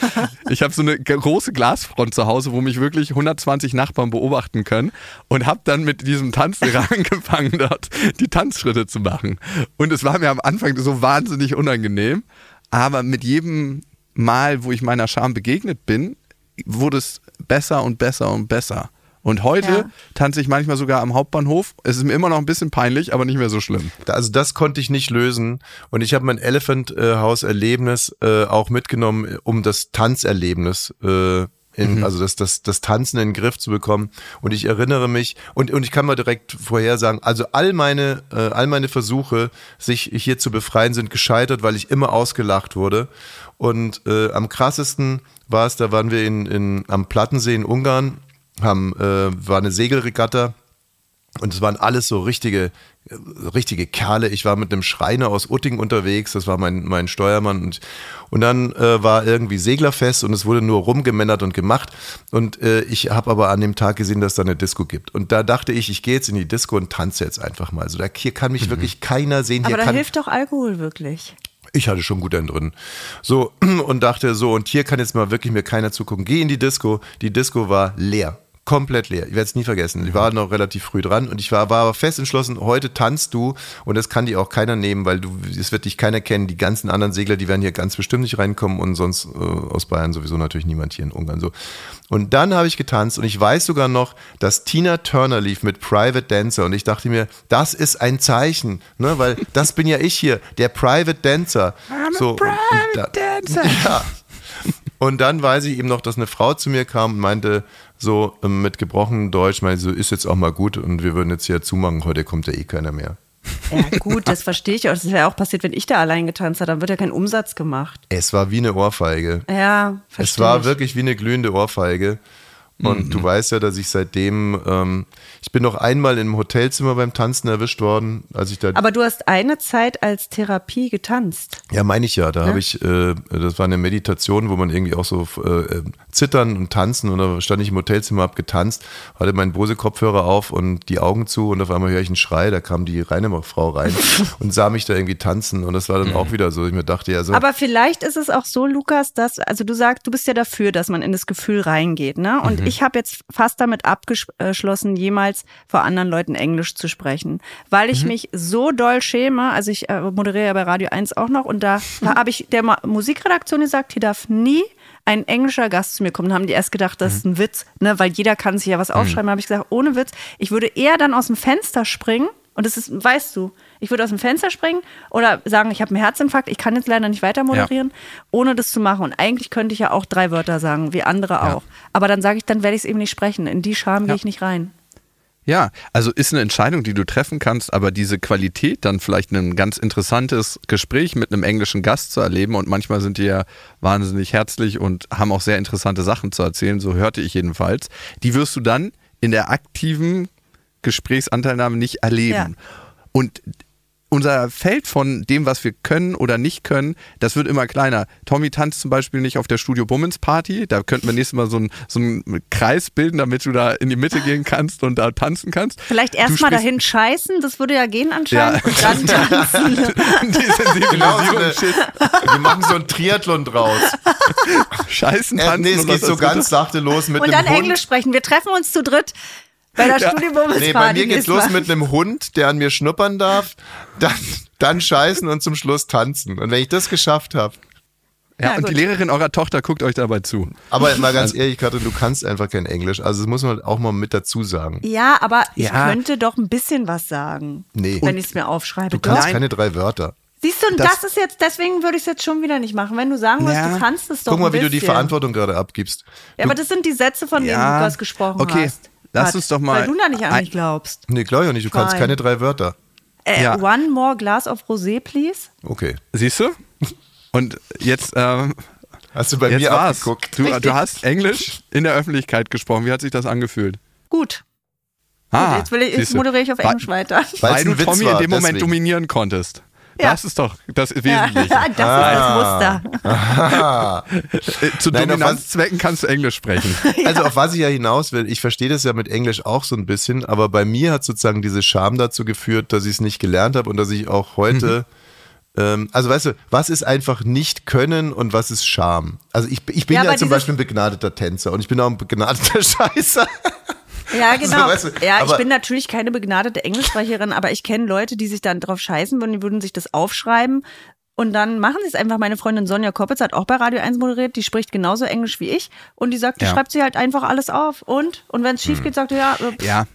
Ich habe so eine große Glasfront zu Hause, wo mich wirklich 120 Nachbarn beobachten können und habe dann mit diesem Tanzlehrer angefangen, dort die Tanzschritte zu machen. Und es war mir am Anfang so wahnsinnig unangenehm, aber mit jedem Mal, wo ich meiner Scham begegnet bin, wurde es besser und besser und besser. Und heute Ja. tanze ich manchmal sogar am Hauptbahnhof. Es ist mir immer noch ein bisschen peinlich, aber nicht mehr so schlimm. Also das konnte ich nicht lösen und ich habe mein Elephant äh, House Erlebnis äh, auch mitgenommen, um das Tanzerlebnis äh, In, Mhm. Also das, das, das Tanzen in den Griff zu bekommen. Und ich erinnere mich, und, und ich kann mal direkt vorhersagen, also all meine, äh, all meine Versuche, sich hier zu befreien, sind gescheitert, weil ich immer ausgelacht wurde. Und äh, am krassesten war es, da waren wir in, in, am Plattensee in Ungarn, haben, äh, war eine Segelregatta und es waren alles so richtige, richtige Kerle. Ich war mit einem Schreiner aus Utting unterwegs, das war mein, mein Steuermann. Und, und dann äh, war irgendwie Seglerfest und es wurde nur rumgemännert und gemacht. Und äh, ich habe aber an dem Tag gesehen, dass da eine Disco gibt. Und da dachte ich, ich gehe jetzt in die Disco und tanze jetzt einfach mal. So, da, hier kann mich wirklich keiner sehen. Hier Aber da kann, hilft doch Alkohol wirklich. ich hatte schon gut einen drin. So, und dachte so, und hier kann jetzt mal wirklich mir keiner zugucken. Geh in die Disco. Die Disco war leer. Komplett leer. Ich werde es nie vergessen. Ich war noch relativ früh dran und ich war, war aber fest entschlossen, heute tanzt du und das kann dir auch keiner nehmen, weil du, es wird dich keiner kennen. Die ganzen anderen Segler, die werden hier ganz bestimmt nicht reinkommen und sonst äh, aus Bayern sowieso natürlich niemand hier in Ungarn so. Und dann habe ich getanzt und ich weiß sogar noch, dass Tina Turner lief mit Private Dancer und ich dachte mir, das ist ein Zeichen, ne, weil das bin ja ich hier, der Private Dancer. so, Private da, Dancer. Ja. Und dann weiß ich eben noch, dass eine Frau zu mir kam und meinte, so ähm, mit gebrochenem Deutsch, meinte so, ist jetzt auch mal gut und wir würden jetzt hier zumachen, heute kommt ja eh keiner mehr. Ja, gut, das verstehe ich auch. Das wäre auch passiert, wenn ich da allein getanzt habe. Dann wird ja kein Umsatz gemacht. Es war wie eine Ohrfeige. Ja, verstehe Es war ich. wirklich wie eine glühende Ohrfeige. Und du weißt ja, dass ich seitdem, ähm, ich bin noch einmal im Hotelzimmer beim Tanzen erwischt worden, als ich da Aber du hast eine Zeit als Therapie getanzt. Ja, meine ich ja. Da habe ich, äh, das war eine Meditation, wo man irgendwie auch so äh, zittern und tanzen und da stand ich im Hotelzimmer, hab getanzt, hatte meinen Bose-Kopfhörer auf und die Augen zu und auf einmal höre ich einen Schrei, da kam die Frau rein und sah mich da irgendwie tanzen und das war dann auch wieder so. Ich mir dachte ja so, Aber vielleicht ist es auch so, Lukas, dass, also du sagst, du bist ja dafür, dass man in das Gefühl reingeht, ne? Und ich habe jetzt fast damit abgeschlossen, jemals vor anderen Leuten Englisch zu sprechen, weil ich mich so doll schäme. Also ich äh, moderiere ja bei Radio 1 auch noch und da, da habe ich der Musikredaktion gesagt, hier darf nie ein englischer Gast zu mir kommen. Da haben die erst gedacht, das ist ein Witz, ne? Weil jeder kann sich ja was aufschreiben. Da habe ich gesagt, ohne Witz, ich würde eher dann aus dem Fenster springen und das ist, weißt du, ich würde aus dem Fenster springen oder sagen, ich habe einen Herzinfarkt, ich kann jetzt leider nicht weiter moderieren, ohne das zu machen. Und eigentlich könnte ich ja auch drei Wörter sagen, wie andere Ja. auch. Aber dann sage ich, dann werde ich es eben nicht sprechen. In die Scham Ja. gehe ich nicht rein. Ja, also ist eine Entscheidung, die du treffen kannst, aber diese Qualität, dann vielleicht ein ganz interessantes Gespräch mit einem englischen Gast zu erleben und manchmal sind die ja wahnsinnig herzlich und haben auch sehr interessante Sachen zu erzählen, so hörte ich jedenfalls, die wirst du dann in der aktiven Gesprächsanteilnahme nicht erleben. Ja. Und unser Feld von dem, was wir können oder nicht können, das wird immer kleiner. Tommy tanzt zum Beispiel nicht auf der Studio Bummens Party. Da könnten wir nächstes Mal so einen, so einen Kreis bilden, damit du da in die Mitte gehen kannst und da tanzen kannst. Vielleicht erstmal dahin scheißen, das würde ja gehen anscheinend. Ja. Und dann tanzen. Die Genau, so eine- shit, wir machen so einen Triathlon draus. scheißen, Äh, tanzen nee, es und geht so ganz sachte los mit Und dann Hund. Englisch sprechen. Wir treffen uns zu dritt bei der Ja. Studio Bummens Nee, bei mir geht's los mit einem Hund, der an mir schnuppern darf, dann, dann scheißen und zum Schluss tanzen. Und wenn ich das geschafft habe, Ja, Ja, und die gut. Lehrerin eurer Tochter guckt euch dabei zu. aber mal ganz ehrlich, Katrin, du kannst einfach kein Englisch. Also das muss man auch mal mit dazu sagen. Ja, aber ich Ja. könnte doch ein bisschen was sagen, Nee. wenn ich es mir aufschreibe. Du kannst Nein. keine drei Wörter. Siehst du, und Das- das, ist jetzt, deswegen würde ich es jetzt schon wieder nicht machen. Wenn du sagen würdest, Ja. du kannst es doch Guck mal, ein wie du die. Verantwortung gerade abgibst. Ja, aber das sind die Sätze, von denen Ja. Lukas gesprochen Okay, hast. Lass hat, uns doch mal- Weil du da nicht an mich glaubst. Nee, glaube ich auch nicht. Du kannst Nein. keine drei Wörter. Äh, Ja. One more glass of Rosé, please. Okay. Siehst du? Und jetzt, ähm, Hast du bei jetzt mir war's. abgeguckt? Du, du hast Englisch in der Öffentlichkeit gesprochen. Wie hat sich das angefühlt? Gut. Ah, Gut, jetzt will ich, jetzt moderiere ich auf Englisch weiter. Weil ein du Tommy war, in dem Moment deswegen. dominieren konntest. Ja. Das ist doch das Ja, Wesentliche. das Ah. ist das Muster. Aha. Zu Nein, Dominanzzwecken kannst du Englisch sprechen. Also auf was ich ja hinaus will, ich verstehe das ja mit Englisch auch so ein bisschen, aber bei mir hat sozusagen diese Scham dazu geführt, dass ich es nicht gelernt habe und dass ich auch heute, Mhm. ähm, also weißt du, was ist einfach nicht können und was ist Scham? Also ich, ich bin Ja, ja, zum Beispiel ein begnadeter Tänzer und ich bin auch ein begnadeter Scheißer. Ja, genau. weißt du, ja, ich bin natürlich keine begnadete Englischsprecherin, aber ich kenne Leute, die sich dann drauf scheißen würden, die würden sich das aufschreiben. Und dann machen sie es einfach. Meine Freundin Sonja Koppitz hat auch bei Radio 1 moderiert. Die spricht genauso Englisch wie ich. Und die sagt, die Ja. schreibt sie halt einfach alles auf. Und? Und wenn es schief geht, sagt sie, ja, äh, pff, Ja.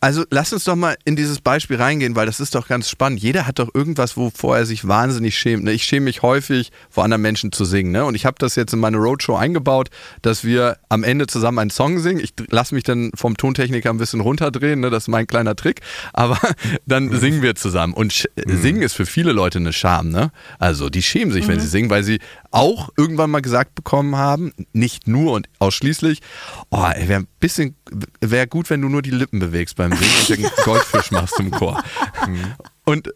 Also lass uns doch mal in dieses Beispiel reingehen, weil das ist doch ganz spannend. Jeder hat doch irgendwas, wovor er sich wahnsinnig schämt. Ne? Ich schäme mich häufig, vor anderen Menschen zu singen. Ne? Und ich habe das jetzt in meine Roadshow eingebaut, dass wir am Ende zusammen einen Song singen. Ich lasse mich dann vom Tontechniker ein bisschen runterdrehen, ne? das ist mein kleiner Trick. Aber dann mhm. singen wir zusammen. Und mhm. singen ist für viele Leute eine Scham. Ne? Also die schämen sich, mhm. wenn sie singen, weil sie auch irgendwann mal gesagt bekommen haben, nicht nur und ausschließlich, oh, wäre ein bisschen, wäre gut, wenn du nur die Lippen bewegst beim Singen und den Goldfisch machst im Chor. Und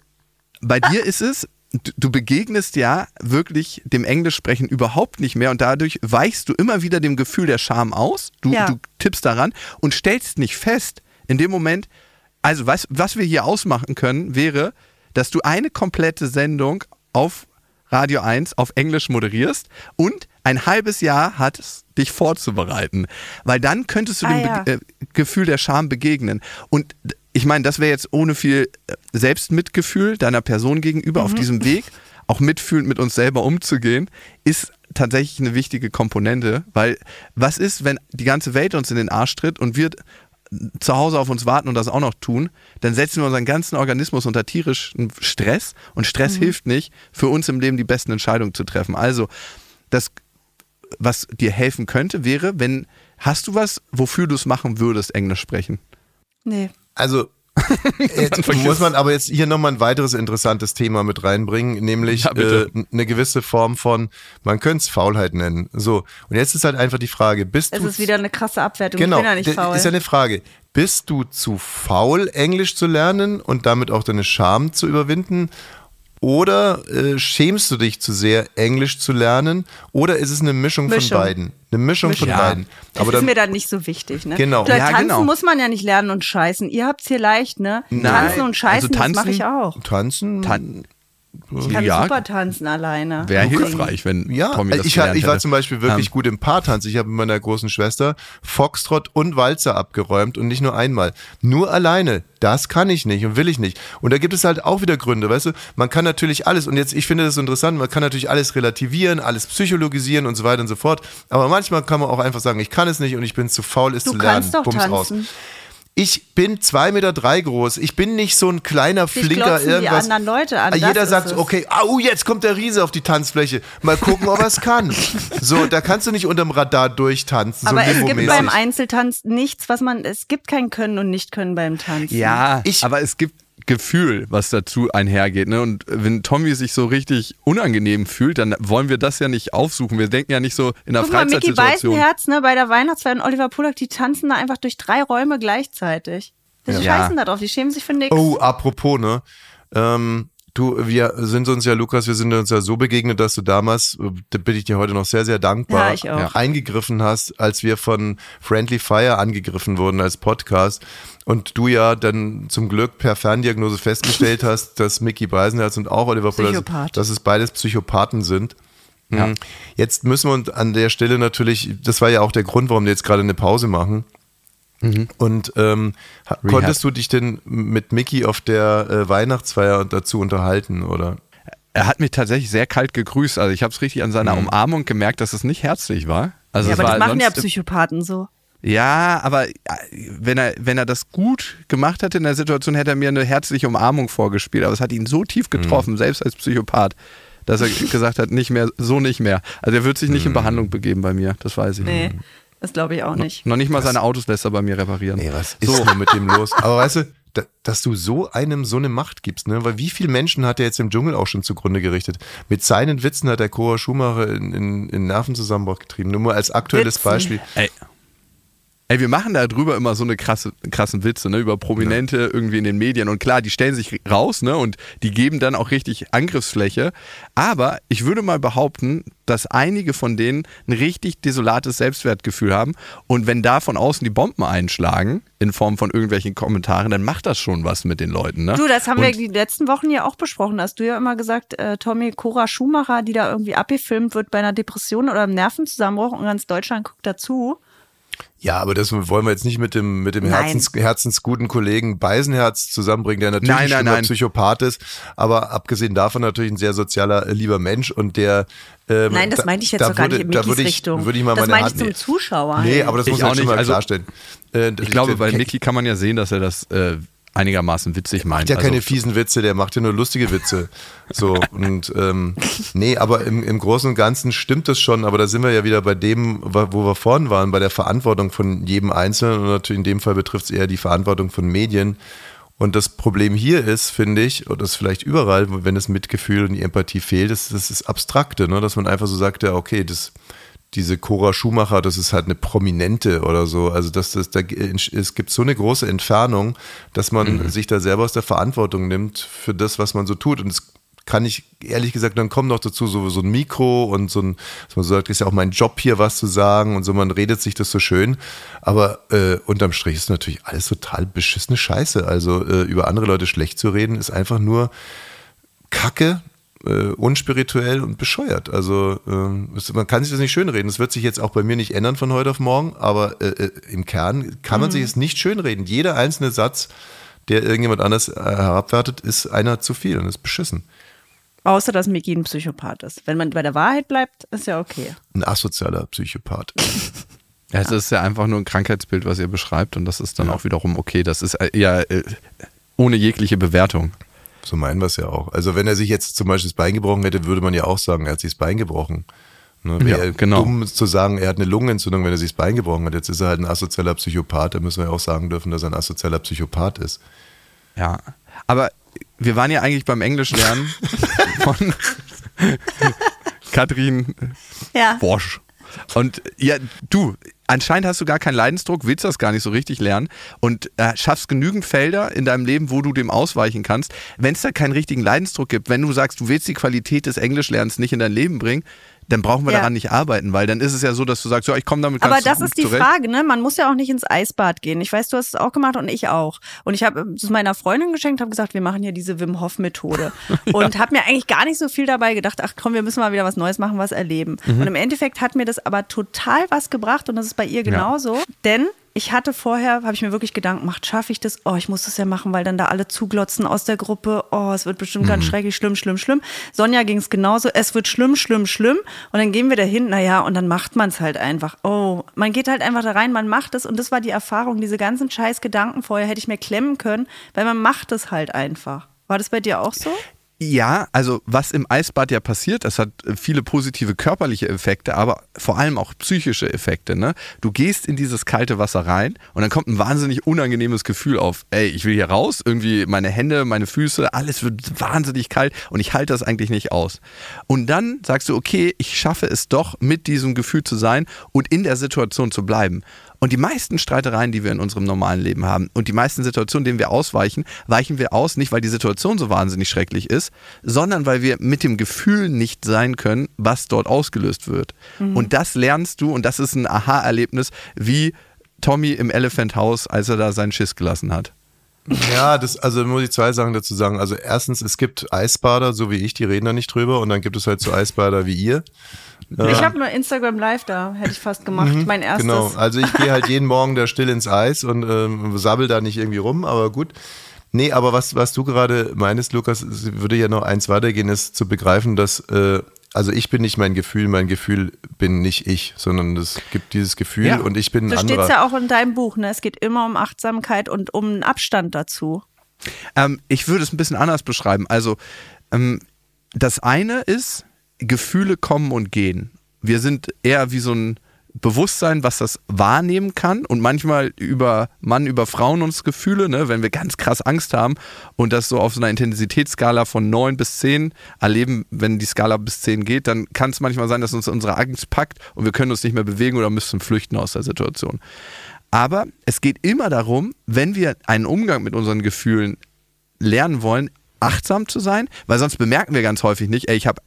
bei dir ist es, du begegnest ja wirklich dem Englischsprechen überhaupt nicht mehr und dadurch weichst du immer wieder dem Gefühl der Scham aus. Du, ja. du tippst daran und stellst nicht fest, in dem Moment, also was, was wir hier ausmachen können, wäre, dass du eine komplette Sendung auf Radio 1 auf Englisch moderierst und ein halbes Jahr hat es, dich vorzubereiten. Weil dann könntest du ah, dem ja. Be äh, Gefühl der Scham begegnen. Und ich meine, das wäre jetzt ohne viel äh, Selbstmitgefühl deiner Person gegenüber mhm. auf diesem Weg, auch mitfühlend mit uns selber umzugehen, ist tatsächlich eine wichtige Komponente. Weil was ist, wenn die ganze Welt uns in den Arsch tritt und wir zu Hause auf uns warten und das auch noch tun, dann setzen wir unseren ganzen Organismus unter tierischen Stress und Stress mhm. hilft nicht, für uns im Leben die besten Entscheidungen zu treffen. Also, das, was dir helfen könnte, wäre, wenn, hast du was, wofür du es machen würdest, Englisch sprechen? Nee. Also, Jetzt muss man aber jetzt hier nochmal ein weiteres interessantes Thema mit reinbringen, nämlich ja, äh, eine gewisse Form von, man könnte es Faulheit nennen. So, und jetzt ist halt einfach die Frage, bist es du. Es ist wieder eine krasse Abwertung, genau, ich bin ja nicht faul. Ist ja eine Frage. Bist du zu faul, Englisch zu lernen und damit auch deine Scham zu überwinden? Oder äh, schämst du dich zu sehr, Englisch zu lernen? Oder ist es eine Mischung, Mischung. von beiden? Eine Mischung, Mischung. von ja. beiden. Das Aber ist dann, mir dann nicht so wichtig, ne? Genau. Oder ja, tanzen genau. muss man ja nicht lernen und scheißen. Ihr habt's hier leicht, ne? Nein. Tanzen und scheißen, also tanzen, das mache ich auch. Tanzen? Tan ich kann ja, super tanzen alleine. Wäre hilfreich, wenn ja, Tommy das ich, ich war zum Beispiel wirklich um, gut im Paartanz. Ich habe mit meiner großen Schwester Foxtrot und Walzer abgeräumt und nicht nur einmal. Nur alleine. Das kann ich nicht und will ich nicht. Und da gibt es halt auch wieder Gründe, weißt du? Man kann natürlich alles, und jetzt, ich finde das so interessant, man kann natürlich alles relativieren, alles psychologisieren und so weiter und so fort. Aber manchmal kann man auch einfach sagen, ich kann es nicht und ich bin zu faul, es du zu lernen. Kannst doch Bums tanzen. raus ich bin zwei Meter drei groß. Ich bin nicht so ein kleiner Dich Flinker irgendwas. Die anderen Leute an. Jeder sagt, okay, au, jetzt kommt der Riese auf die Tanzfläche. Mal gucken, ob er es kann. So, da kannst du nicht unterm Radar durchtanzen. Aber so es gibt beim Einzeltanz nichts, was man, es gibt kein Können und Nicht-Können beim Tanzen. Ja, ich, aber es gibt Gefühl, was dazu einhergeht. Ne? Und wenn Tommy sich so richtig unangenehm fühlt, dann wollen wir das ja nicht aufsuchen. Wir denken ja nicht so in der Guck Freizeitsituation. Mickey Weißenherz, ne, bei der Weihnachtsfeier und Oliver Polak, die tanzen da einfach durch drei Räume gleichzeitig. Die ja. scheißen da drauf, die schämen sich für nichts. Oh, apropos, ne? Ähm, Du, wir sind uns ja, Lukas, wir sind uns ja so begegnet, dass du damals, da bin ich dir heute noch sehr, sehr dankbar, ja, eingegriffen hast, als wir von Friendly Fire angegriffen wurden als Podcast. Und du ja dann zum Glück per Ferndiagnose festgestellt hast, dass Mickey Beisenherz und auch Oliver Fuller, dass es beides Psychopathen sind. Ja. Jetzt müssen wir uns an der Stelle natürlich, das war ja auch der Grund, warum wir jetzt gerade eine Pause machen. Mhm. Und ähm, konntest du dich denn mit Mickey auf der äh, Weihnachtsfeier dazu unterhalten, oder? Er hat mich tatsächlich sehr kalt gegrüßt. Also ich habe es richtig an seiner mhm. Umarmung gemerkt, dass es nicht herzlich war. Also ja, aber das machen ja Psychopathen so. Ja, aber äh, wenn er, wenn er das gut gemacht hätte in der Situation, hätte er mir eine herzliche Umarmung vorgespielt. Aber es hat ihn so tief getroffen, mhm. selbst als Psychopath, dass er gesagt hat, nicht mehr, so nicht mehr. Also er wird sich nicht in mhm. Behandlung begeben bei mir, das weiß ich. Nee. Das glaube ich auch nicht. No, noch nicht mal was? seine Autos lässt er bei mir reparieren. Nee, was ist so. nur mit dem los? Aber weißt du, da, dass du so einem so eine Macht gibst, ne? Weil wie viele Menschen hat er jetzt im Dschungel auch schon zugrunde gerichtet? Mit seinen Witzen hat der Cora Schumacher in, in, in Nervenzusammenbruch getrieben. Nur mal als aktuelles Witzen. Beispiel. Ey, Ey, wir machen da drüber immer so eine krasse, krassen Witze, ne, über Prominente ja. irgendwie in den Medien. Und klar, die stellen sich raus, ne, und die geben dann auch richtig Angriffsfläche. Aber ich würde mal behaupten, dass einige von denen ein richtig desolates Selbstwertgefühl haben. Und wenn da von außen die Bomben einschlagen, in Form von irgendwelchen Kommentaren, dann macht das schon was mit den Leuten, ne? Du, das haben und wir die letzten Wochen ja auch besprochen. Hast du ja immer gesagt, äh, Tommy Cora Schumacher, die da irgendwie abgefilmt wird bei einer Depression oder einem Nervenzusammenbruch und ganz Deutschland guckt dazu. Ja, aber das wollen wir jetzt nicht mit dem, mit dem Herzens, herzensguten Kollegen Beisenherz zusammenbringen, der natürlich nein, nein, nein. Psychopath ist, aber abgesehen davon natürlich ein sehr sozialer, äh, lieber Mensch und der ähm, Nein, das meinte ich jetzt da, gar nicht in Mickys würde ich, Richtung. Würde ich mal das meine meinte ich zum Zuschauer. Nee, aber das ich muss man schon mal also, klarstellen. Äh, ich glaube, bei Niki kann man ja sehen, dass er das äh, einigermaßen witzig meint. Macht ja also, keine fiesen Witze, der macht ja nur lustige Witze. So und ähm, nee, aber im, im Großen und Ganzen stimmt das schon, aber da sind wir ja wieder bei dem, wo wir vorhin waren, bei der Verantwortung von jedem Einzelnen und natürlich in dem Fall betrifft es eher die Verantwortung von Medien. Und das Problem hier ist, finde ich, und das ist vielleicht überall, wenn das Mitgefühl und die Empathie fehlt, ist das ist Abstrakte, ne? dass man einfach so sagt, ja, okay, das diese Cora Schumacher, das ist halt eine Prominente oder so. Also das, das, da, es gibt so eine große Entfernung, dass man mhm. sich da selber aus der Verantwortung nimmt für das, was man so tut. Und es kann ich ehrlich gesagt, dann kommt noch dazu so, so ein Mikro und so ein, dass man sagt, ist ja auch mein Job hier was zu sagen und so, man redet sich das so schön. Aber äh, unterm Strich ist natürlich alles total beschissene Scheiße. Also äh, über andere Leute schlecht zu reden, ist einfach nur Kacke, äh, unspirituell und bescheuert. Also äh, es, man kann sich das nicht schönreden. Das wird sich jetzt auch bei mir nicht ändern von heute auf morgen, aber äh, äh im Kern kann man mhm. sich es nicht schönreden. Jeder einzelne Satz, der irgendjemand anders äh, herabwertet, ist einer zu viel und ist beschissen. Außer, dass Mickey ein Psychopath ist. Wenn man bei der Wahrheit bleibt, ist ja okay. Ein asozialer Psychopath. Ja, es ist ja einfach nur ein Krankheitsbild, was ihr beschreibt und das ist dann ja. auch wiederum okay. Das ist ja ohne jegliche Bewertung. So meinen wir es ja auch. Also wenn er sich jetzt zum Beispiel das Bein gebrochen hätte, würde man ja auch sagen, er hat sich das Bein gebrochen. Ne, Wäre ja, genau. dumm zu sagen, er hat eine Lungenentzündung, wenn er sich das Bein gebrochen hat. Jetzt ist er halt ein asozialer Psychopath. Da müssen wir ja auch sagen dürfen, dass er ein asozialer Psychopath ist. Ja, aber wir waren ja eigentlich beim Englischlernen von Katrin ja. Bosch. Und ja, du, anscheinend hast du gar keinen Leidensdruck, willst das gar nicht so richtig lernen und äh, schaffst genügend Felder in deinem Leben, wo du dem ausweichen kannst. Wenn es da keinen richtigen Leidensdruck gibt, wenn du sagst, du willst die Qualität des Englischlernens nicht in dein Leben bringen, dann brauchen wir ja. daran nicht arbeiten, weil dann ist es ja so, dass du sagst, ja, ich komme damit ganz Aber das ist die zurecht. Frage, ne? Man muss ja auch nicht ins Eisbad gehen. Ich weiß, du hast es auch gemacht und ich auch. Und ich habe es meiner Freundin geschenkt, habe gesagt, wir machen hier diese Wim Hof Methode und ja. habe mir eigentlich gar nicht so viel dabei gedacht. Ach komm, wir müssen mal wieder was Neues machen, was erleben. Mhm. Und im Endeffekt hat mir das aber total was gebracht und das ist bei ihr genauso, ja. denn ich hatte vorher, habe ich mir wirklich Gedanken gemacht, schaffe ich das? Oh, ich muss das ja machen, weil dann da alle zuglotzen aus der Gruppe. Oh, es wird bestimmt mhm. ganz schrecklich, schlimm, schlimm, schlimm. Sonja ging es genauso, es wird schlimm, schlimm, schlimm. Und dann gehen wir dahin, naja, und dann macht man es halt einfach. Oh, man geht halt einfach da rein, man macht es. Und das war die Erfahrung, diese ganzen scheiß Gedanken vorher hätte ich mir klemmen können, weil man macht es halt einfach. War das bei dir auch so? Ja, also was im Eisbad ja passiert, das hat äh, viele positive körperliche Effekte, aber vor allem auch psychische Effekte. Ne? Du gehst in dieses kalte Wasser rein und dann kommt ein wahnsinnig unangenehmes Gefühl auf. Ey, ich will hier raus, irgendwie meine Hände, meine Füße, alles wird wahnsinnig kalt und ich halte das eigentlich nicht aus. Und dann sagst du, okay, ich schaffe es doch, mit diesem Gefühl zu sein und in der Situation zu bleiben. Und die meisten Streitereien, die wir in unserem normalen Leben haben und die meisten Situationen, denen wir ausweichen, weichen wir aus, nicht weil die Situation so wahnsinnig schrecklich ist, sondern weil wir mit dem Gefühl nicht sein können, was dort ausgelöst wird. Mhm. Und das lernst du und das ist ein Aha-Erlebnis, wie Tommy im Elephant House, als er da seinen Schiss gelassen hat. Ja, das, also muss ich zwei Sachen dazu sagen. Also erstens, es gibt Eisbader, so wie ich, die reden da nicht drüber und dann gibt es halt so Eisbader wie ihr. Ich habe nur Instagram Live da, hätte ich fast gemacht. Mhm, mein erstes. Genau, also ich gehe halt jeden Morgen da still ins Eis und ähm, sabbel da nicht irgendwie rum, aber gut. Nee, aber was, was du gerade meinst, Lukas, würde ja noch eins weitergehen, ist zu begreifen, dass, äh, also ich bin nicht mein Gefühl, mein Gefühl bin nicht ich, sondern es gibt dieses Gefühl ja. und ich bin ein das anderer. Das steht ja auch in deinem Buch, ne? Es geht immer um Achtsamkeit und um einen Abstand dazu. Ähm, ich würde es ein bisschen anders beschreiben. Also, ähm, das eine ist, Gefühle kommen und gehen. Wir sind eher wie so ein Bewusstsein, was das wahrnehmen kann und manchmal über Mann über Frauen uns Gefühle, ne, wenn wir ganz krass Angst haben und das so auf so einer Intensitätsskala von 9 bis 10 erleben, wenn die Skala bis 10 geht, dann kann es manchmal sein, dass uns unsere Angst packt und wir können uns nicht mehr bewegen oder müssen flüchten aus der Situation. Aber es geht immer darum, wenn wir einen Umgang mit unseren Gefühlen lernen wollen, achtsam zu sein, weil sonst bemerken wir ganz häufig nicht, ey, ich habe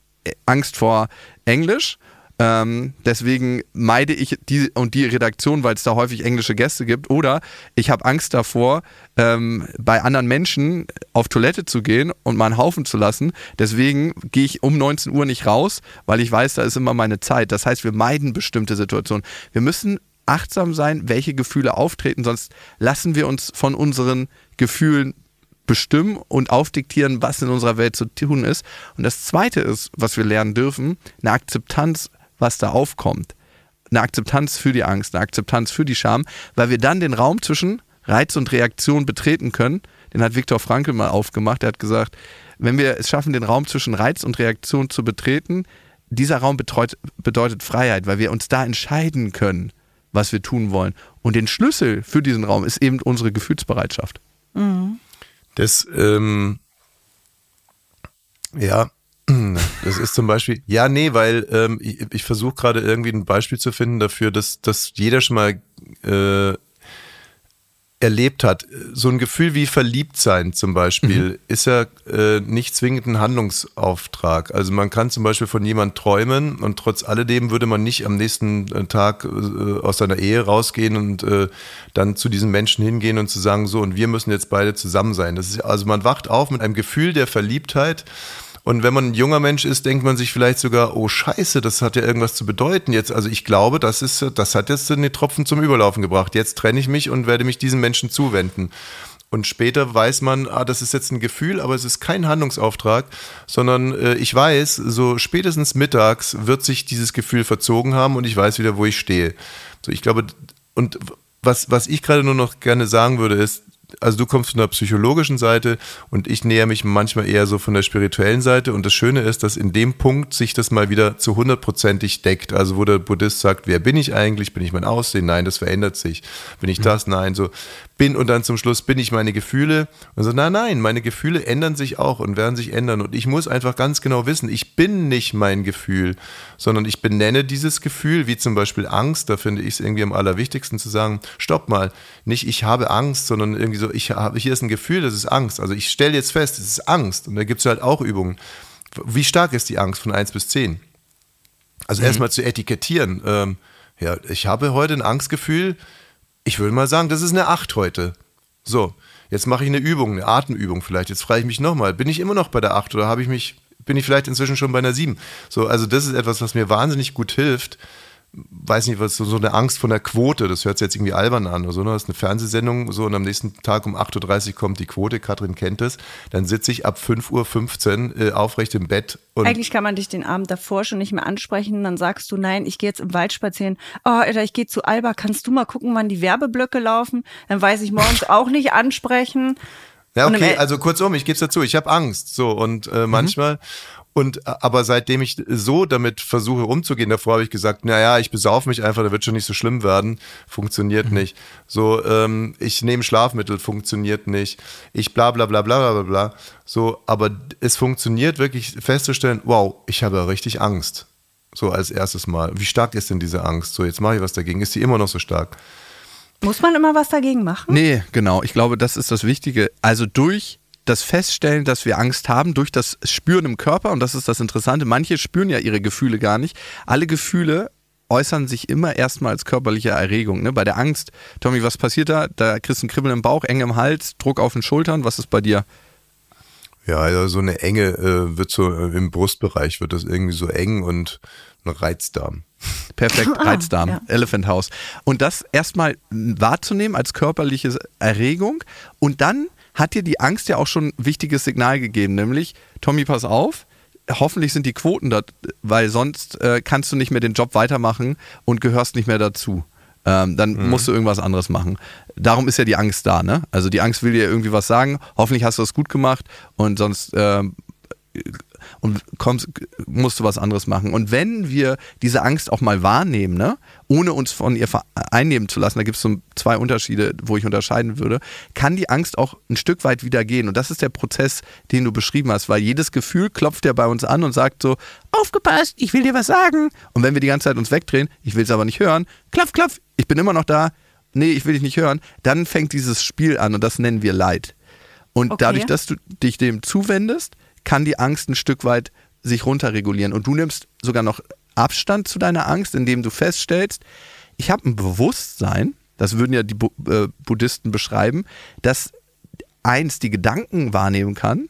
Angst vor Englisch. Ähm, deswegen meide ich die und die Redaktion, weil es da häufig englische Gäste gibt. Oder ich habe Angst davor, ähm, bei anderen Menschen auf Toilette zu gehen und mal einen Haufen zu lassen. Deswegen gehe ich um 19 Uhr nicht raus, weil ich weiß, da ist immer meine Zeit. Das heißt, wir meiden bestimmte Situationen. Wir müssen achtsam sein, welche Gefühle auftreten, sonst lassen wir uns von unseren Gefühlen bestimmen und aufdiktieren, was in unserer Welt zu tun ist. Und das Zweite ist, was wir lernen dürfen, eine Akzeptanz, was da aufkommt. eine Akzeptanz für die Angst, eine Akzeptanz für die Scham, weil wir dann den Raum zwischen Reiz und Reaktion betreten können. Den hat Viktor Frankl mal aufgemacht. Er hat gesagt, wenn wir es schaffen, den Raum zwischen Reiz und Reaktion zu betreten, dieser Raum betreut, bedeutet Freiheit, weil wir uns da entscheiden können, was wir tun wollen. Und den Schlüssel für diesen Raum ist eben unsere Gefühlsbereitschaft. Mhm. Das, ähm, ja, das ist zum Beispiel, ja, nee, weil ähm, ich, ich versuche gerade irgendwie ein Beispiel zu finden dafür, dass, dass jeder schon mal äh, erlebt hat. So ein Gefühl wie verliebt sein zum Beispiel mhm. ist ja äh, nicht zwingend ein Handlungsauftrag. Also man kann zum Beispiel von jemand träumen und trotz alledem würde man nicht am nächsten äh, Tag äh, aus seiner Ehe rausgehen und äh, dann zu diesen Menschen hingehen und zu sagen, so und wir müssen jetzt beide zusammen sein. Das ist, also man wacht auf mit einem Gefühl der Verliebtheit und wenn man ein junger Mensch ist, denkt man sich vielleicht sogar, oh Scheiße, das hat ja irgendwas zu bedeuten jetzt. Also ich glaube, das ist, das hat jetzt den Tropfen zum Überlaufen gebracht. Jetzt trenne ich mich und werde mich diesen Menschen zuwenden. Und später weiß man, ah, das ist jetzt ein Gefühl, aber es ist kein Handlungsauftrag, sondern äh, ich weiß, so spätestens mittags wird sich dieses Gefühl verzogen haben und ich weiß wieder, wo ich stehe. So, ich glaube, und was, was ich gerade nur noch gerne sagen würde, ist, also du kommst von der psychologischen Seite und ich näher mich manchmal eher so von der spirituellen Seite. Und das Schöne ist, dass in dem Punkt sich das mal wieder zu hundertprozentig deckt. Also wo der Buddhist sagt, wer bin ich eigentlich? Bin ich mein Aussehen? Nein, das verändert sich. Bin ich das? Nein, so bin und dann zum Schluss bin ich meine Gefühle. Und so, nein, nein, meine Gefühle ändern sich auch und werden sich ändern. Und ich muss einfach ganz genau wissen, ich bin nicht mein Gefühl, sondern ich benenne dieses Gefühl, wie zum Beispiel Angst. Da finde ich es irgendwie am allerwichtigsten zu sagen, stopp mal, nicht ich habe Angst, sondern irgendwie so, ich habe, hier ist ein Gefühl, das ist Angst. Also ich stelle jetzt fest, es ist Angst. Und da gibt es halt auch Übungen. Wie stark ist die Angst von 1 bis 10? Also mhm. erstmal zu etikettieren. Ähm, ja, ich habe heute ein Angstgefühl, ich würde mal sagen, das ist eine 8 heute. So, jetzt mache ich eine Übung, eine Atemübung vielleicht. Jetzt frage ich mich nochmal, bin ich immer noch bei der 8 oder habe ich mich, bin ich vielleicht inzwischen schon bei einer 7? So, also das ist etwas, was mir wahnsinnig gut hilft, weiß nicht, was so, eine Angst von der Quote, das hört sich jetzt irgendwie albern an oder so, ne? Das ist eine Fernsehsendung, so und am nächsten Tag um 8.30 Uhr kommt die Quote, Katrin kennt es, dann sitze ich ab 5.15 Uhr äh, aufrecht im Bett. Und Eigentlich kann man dich den Abend davor schon nicht mehr ansprechen, dann sagst du, nein, ich gehe jetzt im Wald spazieren, oh, oder ich gehe zu Alba, kannst du mal gucken, wann die Werbeblöcke laufen? Dann weiß ich morgens auch nicht ansprechen. Ja, okay, also kurzum, ich gebe es dazu, ich habe Angst. So, und äh, mhm. Und äh, aber seitdem ich so damit versuche umzugehen, davor habe ich gesagt, naja, ich besaufe mich einfach, da wird schon nicht so schlimm werden. Funktioniert mhm. nicht. So, ähm, ich nehme Schlafmittel, funktioniert nicht. Ich bla bla bla bla bla bla. So, aber es funktioniert wirklich festzustellen, wow, ich habe richtig Angst. So als erstes Mal. Wie stark ist denn diese Angst? So, jetzt mache ich was dagegen. Ist die immer noch so stark? Muss man immer was dagegen machen? Nee, genau. Ich glaube, das ist das Wichtige. Also durch das Feststellen, dass wir Angst haben, durch das Spüren im Körper, und das ist das Interessante, manche spüren ja ihre Gefühle gar nicht. Alle Gefühle äußern sich immer erstmal als körperliche Erregung. Ne? Bei der Angst, Tommy, was passiert da? Da kriegst du ein Kribbeln im Bauch, eng im Hals, Druck auf den Schultern. Was ist bei dir? Ja, also so eine Enge äh, wird so äh, im Brustbereich wird das irgendwie so eng und ein Reizdarm. Perfekt, Reizdarm, ah, ja. Elephant House. Und das erstmal wahrzunehmen als körperliche Erregung und dann hat dir die Angst ja auch schon ein wichtiges Signal gegeben, nämlich, Tommy, pass auf, hoffentlich sind die Quoten da, weil sonst äh, kannst du nicht mehr den Job weitermachen und gehörst nicht mehr dazu. Ähm, dann mhm. musst du irgendwas anderes machen. Darum ist ja die Angst da, ne? Also die Angst will dir irgendwie was sagen. Hoffentlich hast du das gut gemacht und sonst äh, und kommst, musst du was anderes machen. Und wenn wir diese Angst auch mal wahrnehmen, ne, ohne uns von ihr einnehmen zu lassen, da gibt es so zwei Unterschiede, wo ich unterscheiden würde, kann die Angst auch ein Stück weit wieder gehen. Und das ist der Prozess, den du beschrieben hast, weil jedes Gefühl klopft ja bei uns an und sagt so, aufgepasst, ich will dir was sagen. Und wenn wir die ganze Zeit uns wegdrehen, ich will es aber nicht hören, klopf, klopf, ich bin immer noch da, nee, ich will dich nicht hören, dann fängt dieses Spiel an und das nennen wir Leid. Und okay. dadurch, dass du dich dem zuwendest, kann die Angst ein Stück weit sich runterregulieren. Und du nimmst sogar noch Abstand zu deiner Angst, indem du feststellst, ich habe ein Bewusstsein, das würden ja die Bu äh, Buddhisten beschreiben, dass eins die Gedanken wahrnehmen kann,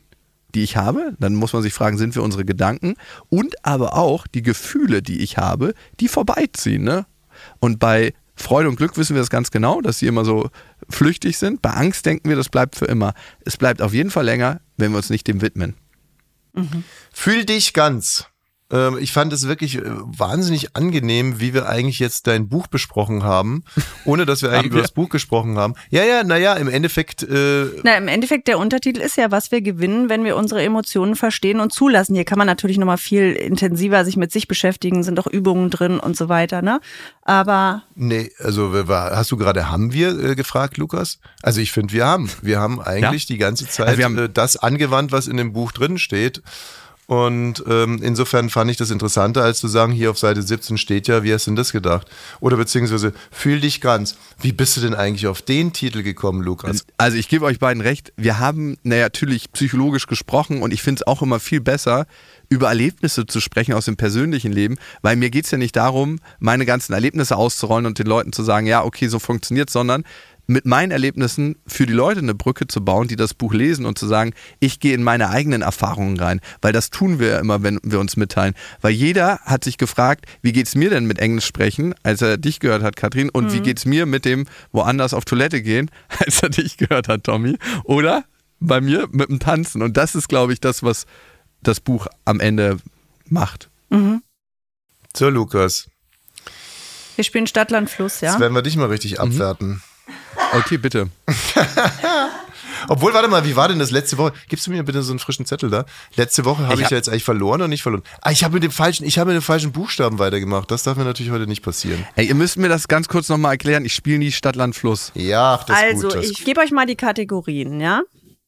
die ich habe, dann muss man sich fragen, sind wir unsere Gedanken und aber auch die Gefühle, die ich habe, die vorbeiziehen. Ne? Und bei Freude und Glück wissen wir das ganz genau, dass sie immer so flüchtig sind. Bei Angst denken wir, das bleibt für immer. Es bleibt auf jeden Fall länger, wenn wir uns nicht dem widmen. Mhm. Fühl dich ganz. Ähm, ich fand es wirklich äh, wahnsinnig angenehm, wie wir eigentlich jetzt dein Buch besprochen haben, ohne dass wir eigentlich Haben über wir? das Buch gesprochen haben. Ja, ja, naja, im Endeffekt, äh, Na, im Endeffekt, der Untertitel ist ja, was wir gewinnen, wenn wir unsere Emotionen verstehen und zulassen. Hier kann man natürlich nochmal viel intensiver sich mit sich beschäftigen, sind auch Übungen drin und so weiter, ne? Aber nee, also hast du gerade haben wir äh, gefragt, Lukas? Also ich finde, wir haben. Wir haben eigentlich die ganze Zeit Also wir haben- äh, das angewandt, was in dem Buch drin steht. Und ähm, insofern fand ich das interessanter, als zu sagen, hier auf Seite 17 steht ja, wie hast du denn das gedacht? Oder beziehungsweise, fühl dich ganz. Wie bist du denn eigentlich auf den Titel gekommen, Lukas? Also ich gebe euch beiden recht, wir haben naja, natürlich psychologisch gesprochen und ich finde es auch immer viel besser, über Erlebnisse zu sprechen aus dem persönlichen Leben, weil mir geht es ja nicht darum, meine ganzen Erlebnisse auszurollen und den Leuten zu sagen, ja, okay, so funktioniert, sondern mit meinen Erlebnissen für die Leute eine Brücke zu bauen, die das Buch lesen und zu sagen, ich gehe in meine eigenen Erfahrungen rein, weil das tun wir ja immer, wenn wir uns mitteilen. Weil jeder hat sich gefragt, wie geht's mir denn mit Englisch sprechen, als er dich gehört hat, Katrin, und wie geht's mir mit dem woanders auf Toilette gehen, als er dich gehört hat, Tommy, oder bei mir mit dem Tanzen. Und das ist, glaube ich, das, was das Buch am Ende macht. So, Lukas, wir spielen Stadtland Fluss, ja? jetzt werden wir dich mal richtig abwerten. Okay, bitte. Obwohl, warte mal, wie war denn das letzte Woche? Gibst du mir bitte so einen frischen Zettel da? Letzte Woche habe Ich ich, hab- ja jetzt eigentlich verloren oder nicht verloren? Ah, ich habe mit dem falschen, ich habe mit dem falschen Buchstaben weitergemacht. Das darf mir natürlich heute nicht passieren. Ey, ihr müsst mir das ganz kurz nochmal erklären. Ich spiele nie Stadt, Land, Fluss. Ja, ach, das ist also, gut. Das ich gebe euch mal die Kategorien, ja?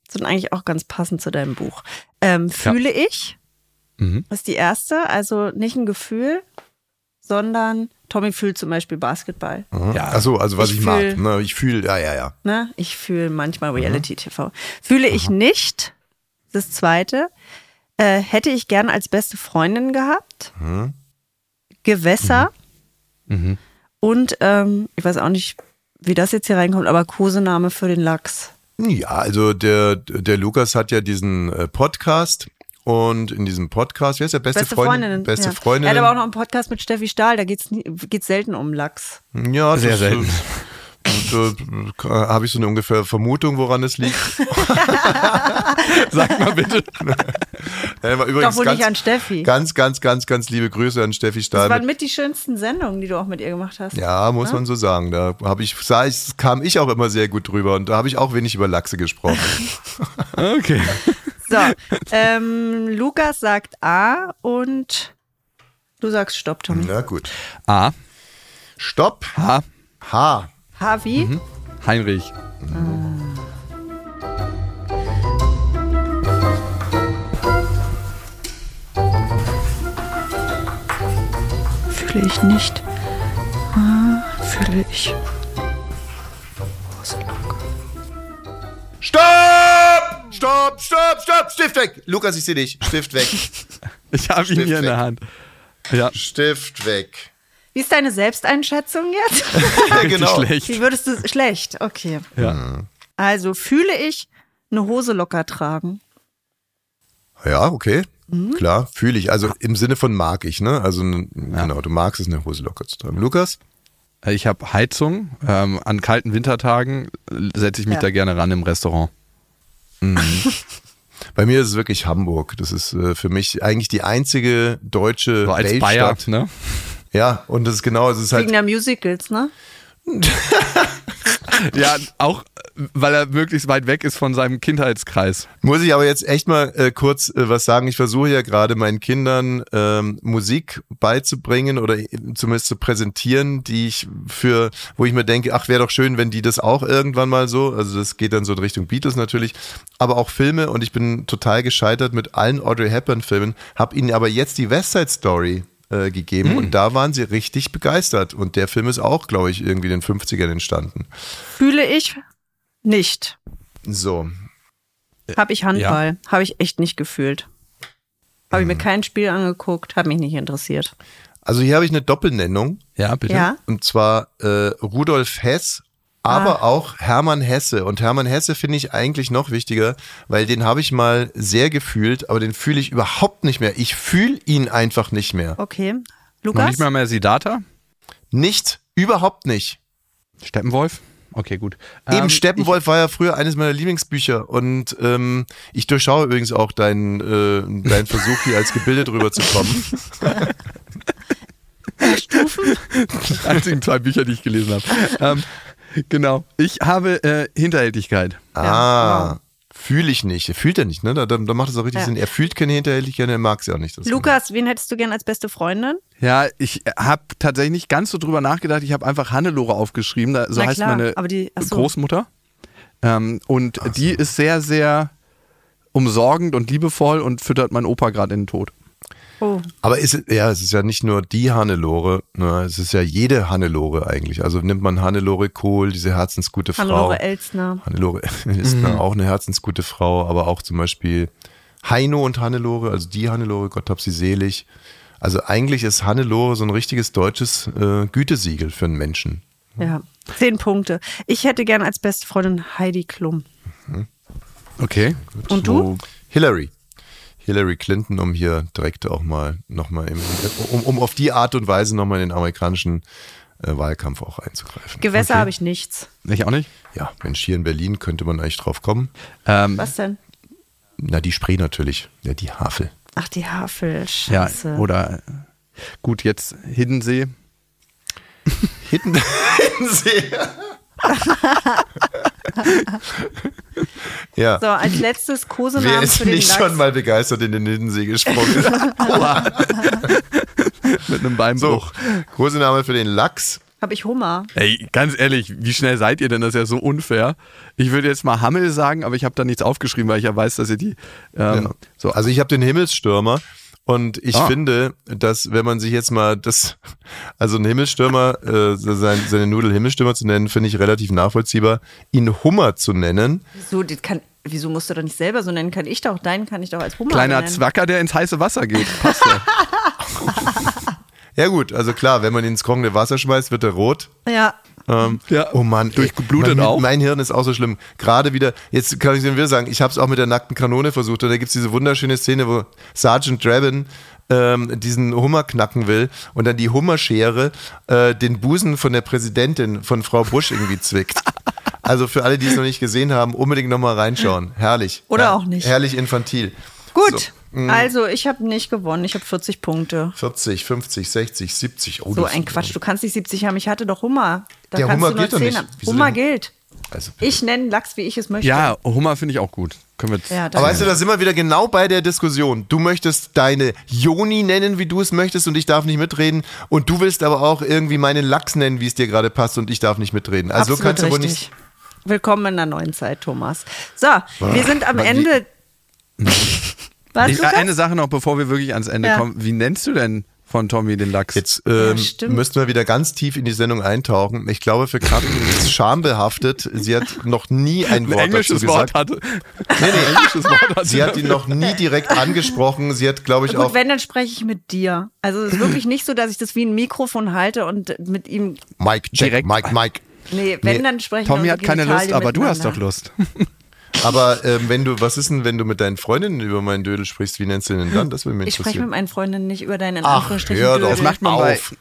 Sind eigentlich auch ganz passend zu deinem Buch. Ähm, fühle ich, Mhm. ist die erste, also nicht ein Gefühl, sondern Tommy fühlt zum Beispiel Basketball. Ja. Achso, also was Ich ich, mag. fühl- Ne, ich fühle, ja, ja, ja. Ne? Ich fühle manchmal Reality TV. Fühle ich nicht, das zweite, äh, hätte ich gern als beste Freundin gehabt. Gewässer. Mhm. Und ähm, ich weiß auch nicht, wie das jetzt hier reinkommt, aber Kosename für den Lachs. Ja, also der, der Lukas hat ja diesen äh, Podcast und in diesem Podcast, wer ist der beste, Beste Freundin? Freundinnen. Beste ja. Freundin. Er hat aber auch noch einen Podcast mit Steffi Stahl, da geht's nie- geht's selten um Lachs. ja, Sehr das, selten. äh, Da habe ich so eine ungefähr Vermutung, woran es liegt. Sag mal bitte. Ja, übrigens Doch wohl ganz, nicht an Steffi. Ganz, ganz, ganz, ganz liebe Grüße an Steffi Das Stahl. waren mit die schönsten Sendungen, die du auch mit ihr gemacht hast. Ja, muss man so sagen. Da habe ich, sah ich, kam ich auch immer sehr gut drüber und da habe ich auch wenig über Lachse gesprochen. Okay. So, ähm, Lukas sagt A und du sagst Stopp, Tommy. Na gut. A. Stopp. H. H. Harvey? Mhm. Heinrich. Fühle ich nicht. Ah, fühle ich. Stopp! Stopp, stopp, stopp! Stift weg! Lukas, ich sehe dich. Stift weg. Ich habe ihn hier in der weg. Hand. Ja, Stift weg. Wie ist deine Selbsteinschätzung jetzt? Ja, genau. schlecht. Wie würdest du schlecht? Okay. Ja. Also fühle ich eine Hose locker tragen. Ja, okay. Klar, fühle ich. Also im Sinne von mag ich, ne? Also genau, du magst es, eine Hose locker zu tragen. Lukas? Ich habe Heizung. Ähm, an kalten Wintertagen setze ich mich Ja. da gerne ran im Restaurant. Bei mir ist es wirklich Hamburg. Das ist äh, für mich eigentlich die einzige deutsche So als Weltstadt. Bayer, ne? Ja, und das ist genau, es ist halt Wegen der Musicals, ne? Ja, auch weil er möglichst weit weg ist von seinem Kindheitskreis. Muss ich aber jetzt echt mal äh, kurz äh, was sagen. Ich versuche ja gerade meinen Kindern ähm, Musik beizubringen oder zumindest zu präsentieren, die ich für, wo ich mir denke, ach, wäre doch schön, wenn die das auch irgendwann mal so, also das geht dann so in Richtung Beatles natürlich, aber auch Filme und ich bin total gescheitert mit allen Audrey Hepburn Filmen, habe ihnen aber jetzt die West Side Story äh, gegeben und da waren sie richtig begeistert und der Film ist auch, glaube ich, irgendwie in den 50ern entstanden. Fühle ich nicht. So, Habe ich Handball. Habe ich echt nicht gefühlt. Habe ich mir kein Spiel angeguckt, hat mich nicht interessiert. also hier habe ich eine Doppelnennung. Ja, bitte. Ja? Und zwar äh, Rudolf Hess, aber auch Hermann Hesse. Und Hermann Hesse finde ich eigentlich noch wichtiger, weil den habe ich mal sehr gefühlt, aber den fühle ich überhaupt nicht mehr. Ich fühle ihn einfach nicht mehr. Okay. Noch Lukas? nicht mal mehr Siddhartha? Nicht, überhaupt nicht. Steppenwolf? Okay, gut. Eben Ähm, Steppenwolf war ja früher eines meiner Lieblingsbücher und ähm, ich durchschaue übrigens auch deinen äh, deinen Versuch hier als gebildet rüberzukommen. Die einzigen zwei Bücher, die ich gelesen habe. ähm, genau. Ich habe äh, Hinterhältigkeit. Ah, fühle ich nicht. Fühlt er nicht, ne? Da, da, da macht es auch richtig Ja. Sinn. Er fühlt keine Hinterhältigkeit, er mag sie auch nicht. Lukas, wen hättest du gern als beste Freundin? Ja, ich habe tatsächlich nicht ganz so drüber nachgedacht. Ich habe einfach Hannelore aufgeschrieben. Da, so Na heißt klar, meine aber die- so. Großmutter. Ähm, und die ist sehr, sehr umsorgend und liebevoll und füttert meinen Opa gerade in den Tod. Oh. Aber ist, es- ja, es ist ja nicht nur die Hannelore, ne, es ist ja jede Hannelore eigentlich. Also nimmt man Hannelore Kohl, diese herzensgute Frau. Hannelore Elsner. Hannelore ist Mhm. auch eine herzensgute Frau, aber auch zum Beispiel Heino und Hannelore, also die Hannelore, Gott hab sie selig. Also eigentlich ist Hannelore so ein richtiges deutsches äh, Gütesiegel für einen Menschen. Ja, zehn Punkte. Ich hätte gern als beste Freundin Heidi Klum. Okay. Und du? Hillary. Hillary Clinton, um hier direkt auch mal nochmal, um, um auf die Art und Weise nochmal in den amerikanischen äh, Wahlkampf auch einzugreifen. Gewässer Okay. habe ich nichts. Ich auch nicht. Ja, Mensch, hier in Berlin könnte man eigentlich drauf kommen. Ähm, Was denn? Na, die Spree natürlich. Ja, die Havel. Ach, die Havel. ja, Scheiße. oder äh, gut, jetzt Hiddensee. Hidden Hiddensee. ja. So, als letztes Wer Kosenamen ist für den nicht Lachs. schon mal begeistert in den Hiddensee gesprungen? Mit einem so, Beinbruch. Kosename für den Lachs. Habe ich Hummer. Ey, ganz ehrlich, wie schnell seid ihr denn? Das ist ja so unfair. Ich würde jetzt mal Hammel sagen, aber ich habe da nichts aufgeschrieben, weil ich ja weiß, dass ihr die ähm, Ja. so. Also ich habe den Himmelsstürmer und ich Ah. finde, dass wenn man sich jetzt mal das, also ein Himmelsstürmer, äh, sein, seine Nudel Himmelsstürmer zu nennen, finde ich relativ nachvollziehbar. Ihn Hummer zu nennen, Wieso, das kann, wieso musst du doch nicht selber so nennen? Kann ich doch, deinen kann ich doch als Hummer kleiner nennen. Zwacker, der ins heiße Wasser geht. Passt ja. ja gut, also klar, wenn man ihn ins kochende Wasser schmeißt, wird er rot. Ja. Ähm, Ja. Oh Mann, ey, Durchgeblutet mein, auch? Mein Hirn ist auch so schlimm. Gerade wieder, jetzt kann ich dir wieder sagen, ich habe es auch mit der nackten Kanone versucht. Und da gibt es diese wunderschöne Szene, wo Sergeant Draven ähm, diesen Hummer knacken will und dann die Hummerschere äh, den Busen von der Präsidentin von Frau Bush irgendwie zwickt. Also für alle, die es noch nicht gesehen haben, unbedingt nochmal reinschauen. Herrlich. Oder Her- auch nicht. Herrlich infantil. Gut. So, mm. also, ich habe nicht gewonnen. Ich habe 40 Punkte. 40, 50, 60, 70. Oh, So ein Quatsch. Du kannst nicht 70 haben. Ich hatte doch Hummer. Da Der Hummer gilt doch 10 nicht. Hummer gilt. Also, Ich nenne Lachs, wie ich es möchte. ja, Hummer finde ich auch gut. Können wir. Ja, Aber weißt du, da sind wir wieder genau bei der Diskussion. Du möchtest deine Joni nennen, wie du es möchtest, und ich darf nicht mitreden. Und du willst aber auch irgendwie meinen Lachs nennen, wie es dir gerade passt, und ich darf nicht mitreden. Also so Absolut kannst du wohl nicht. Willkommen in der neuen Zeit, Thomas. So, wir sind am Mann, Ende. Was, Ich, Lukas? eine Sache noch, bevor wir wirklich ans Ende Ja. kommen. Wie nennst du denn von Tommy den Lachs? Jetzt ähm, stimmt. müssten wir wieder ganz tief in die Sendung eintauchen. Ich glaube, für Katrin ist es schambehaftet. Sie hat noch nie ein ein Wort englisches dazu Wort gesagt. hatte. Nee, nee, englisches Wort hatte. Sie hat ihn noch nie direkt angesprochen. Sie hat, glaube ich, Gut, auch wenn, dann spreche ich mit dir. Also es ist wirklich nicht so, dass ich das wie ein Mikrofon halte und mit ihm. Mike, check, Direkt- Mike, Mike. Nee, wenn, Nee, dann sprechen Tommy wir hat keine Lust, aber du hast doch Lust. Aber ähm, wenn du, was ist denn, wenn du mit deinen Freundinnen über meinen Dödel sprichst, wie nennst du den dann? Das will mich Ich spreche mit meinen Freundinnen nicht über deinen in Ach, Anführungsstrichen hör doch. Dödel. Das macht man bei, Auf.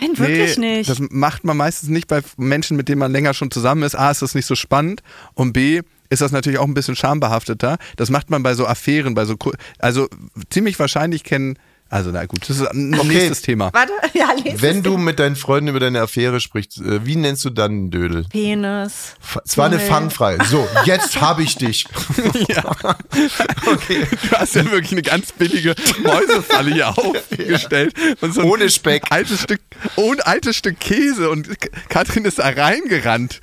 Nein, wirklich Nee, nicht. Das macht man meistens nicht bei Menschen, mit denen man länger schon zusammen ist. A, ist das nicht so spannend und B, ist das natürlich auch ein bisschen schambehafteter. Das macht man bei so Affären, bei so, also ziemlich wahrscheinlich kennen, also na gut, das ist ein Okay. nächstes Thema. Warte, ja, lese Wenn du mit deinen Freunden über deine Affäre sprichst, äh, wie nennst du dann einen Dödel? Penis. Es war eine. Fangfrage. So, jetzt habe ich dich. okay. Du hast ja wirklich eine ganz billige Mäusefalle hier aufgestellt. Und so Ohne Speck. Altes Stück, ohne altes Stück Käse und Katrin ist da reingerannt,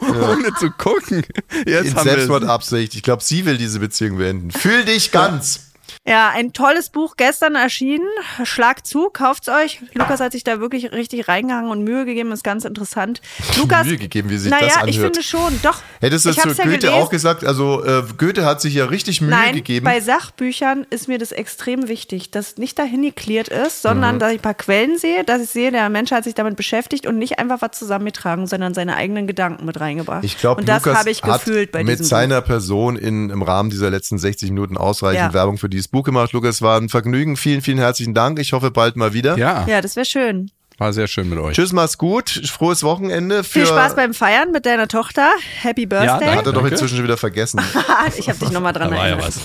ohne zu gucken. Jetzt In Selbstmordabsicht. Ich glaube, sie will diese Beziehung beenden. Fühl dich ganz. Ja, ein tolles Buch gestern erschienen. Schlag zu, kauft's euch. Lukas hat sich da wirklich richtig reingehangen und Mühe gegeben, ist ganz interessant. Lukas, Mühe gegeben, wie sich naja, das anhört. ich finde schon, doch. Hättest du zu ja Goethe gelesen. auch gesagt? Also äh, Goethe hat sich ja richtig Mühe Nein, gegeben. bei Sachbüchern ist mir das extrem wichtig, dass nicht dahin geklärt ist, sondern Mhm. dass ich ein paar Quellen sehe, dass ich sehe, der Mensch hat sich damit beschäftigt und nicht einfach was zusammengetragen, sondern seine eigenen Gedanken mit reingebracht. Ich glaube, das habe ich hat gefühlt bei mit seiner Person in, im Rahmen dieser letzten 60 Minuten ausreichend Ja. Werbung für dieses Buch gemacht. Lukas, war ein Vergnügen. Vielen, vielen herzlichen Dank. Ich hoffe bald mal wieder. Ja. Ja, das wäre schön. War sehr schön mit euch. Tschüss, mach's gut. Frohes Wochenende. Für Viel Spaß beim Feiern mit deiner Tochter. Happy Birthday. danke. Hat er doch inzwischen schon wieder vergessen. ich habe dich nochmal dran Da war ja erinnert. was.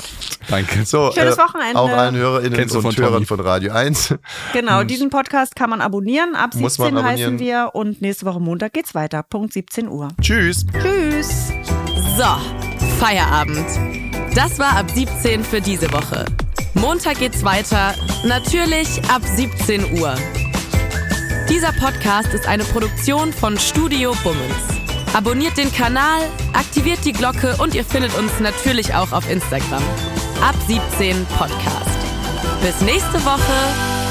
Danke. So, Schönes Wochenende. Auch allen HörerInnen Kennst und von Hörern Tommy? von Radio 1. Genau, diesen Podcast kann man abonnieren. Ab Muss man 17 heißen abonnieren. wir und nächste Woche Montag geht's weiter. Punkt 17 Uhr. Tschüss. Tschüss. So, Feierabend. Das war ab 17 für diese Woche. Montag geht's weiter, natürlich ab 17 Uhr. Dieser Podcast ist eine Produktion von Studio Bummens. Abonniert den Kanal, aktiviert die Glocke und ihr findet uns natürlich auch auf Instagram. Ab 17 Podcast. Bis nächste Woche.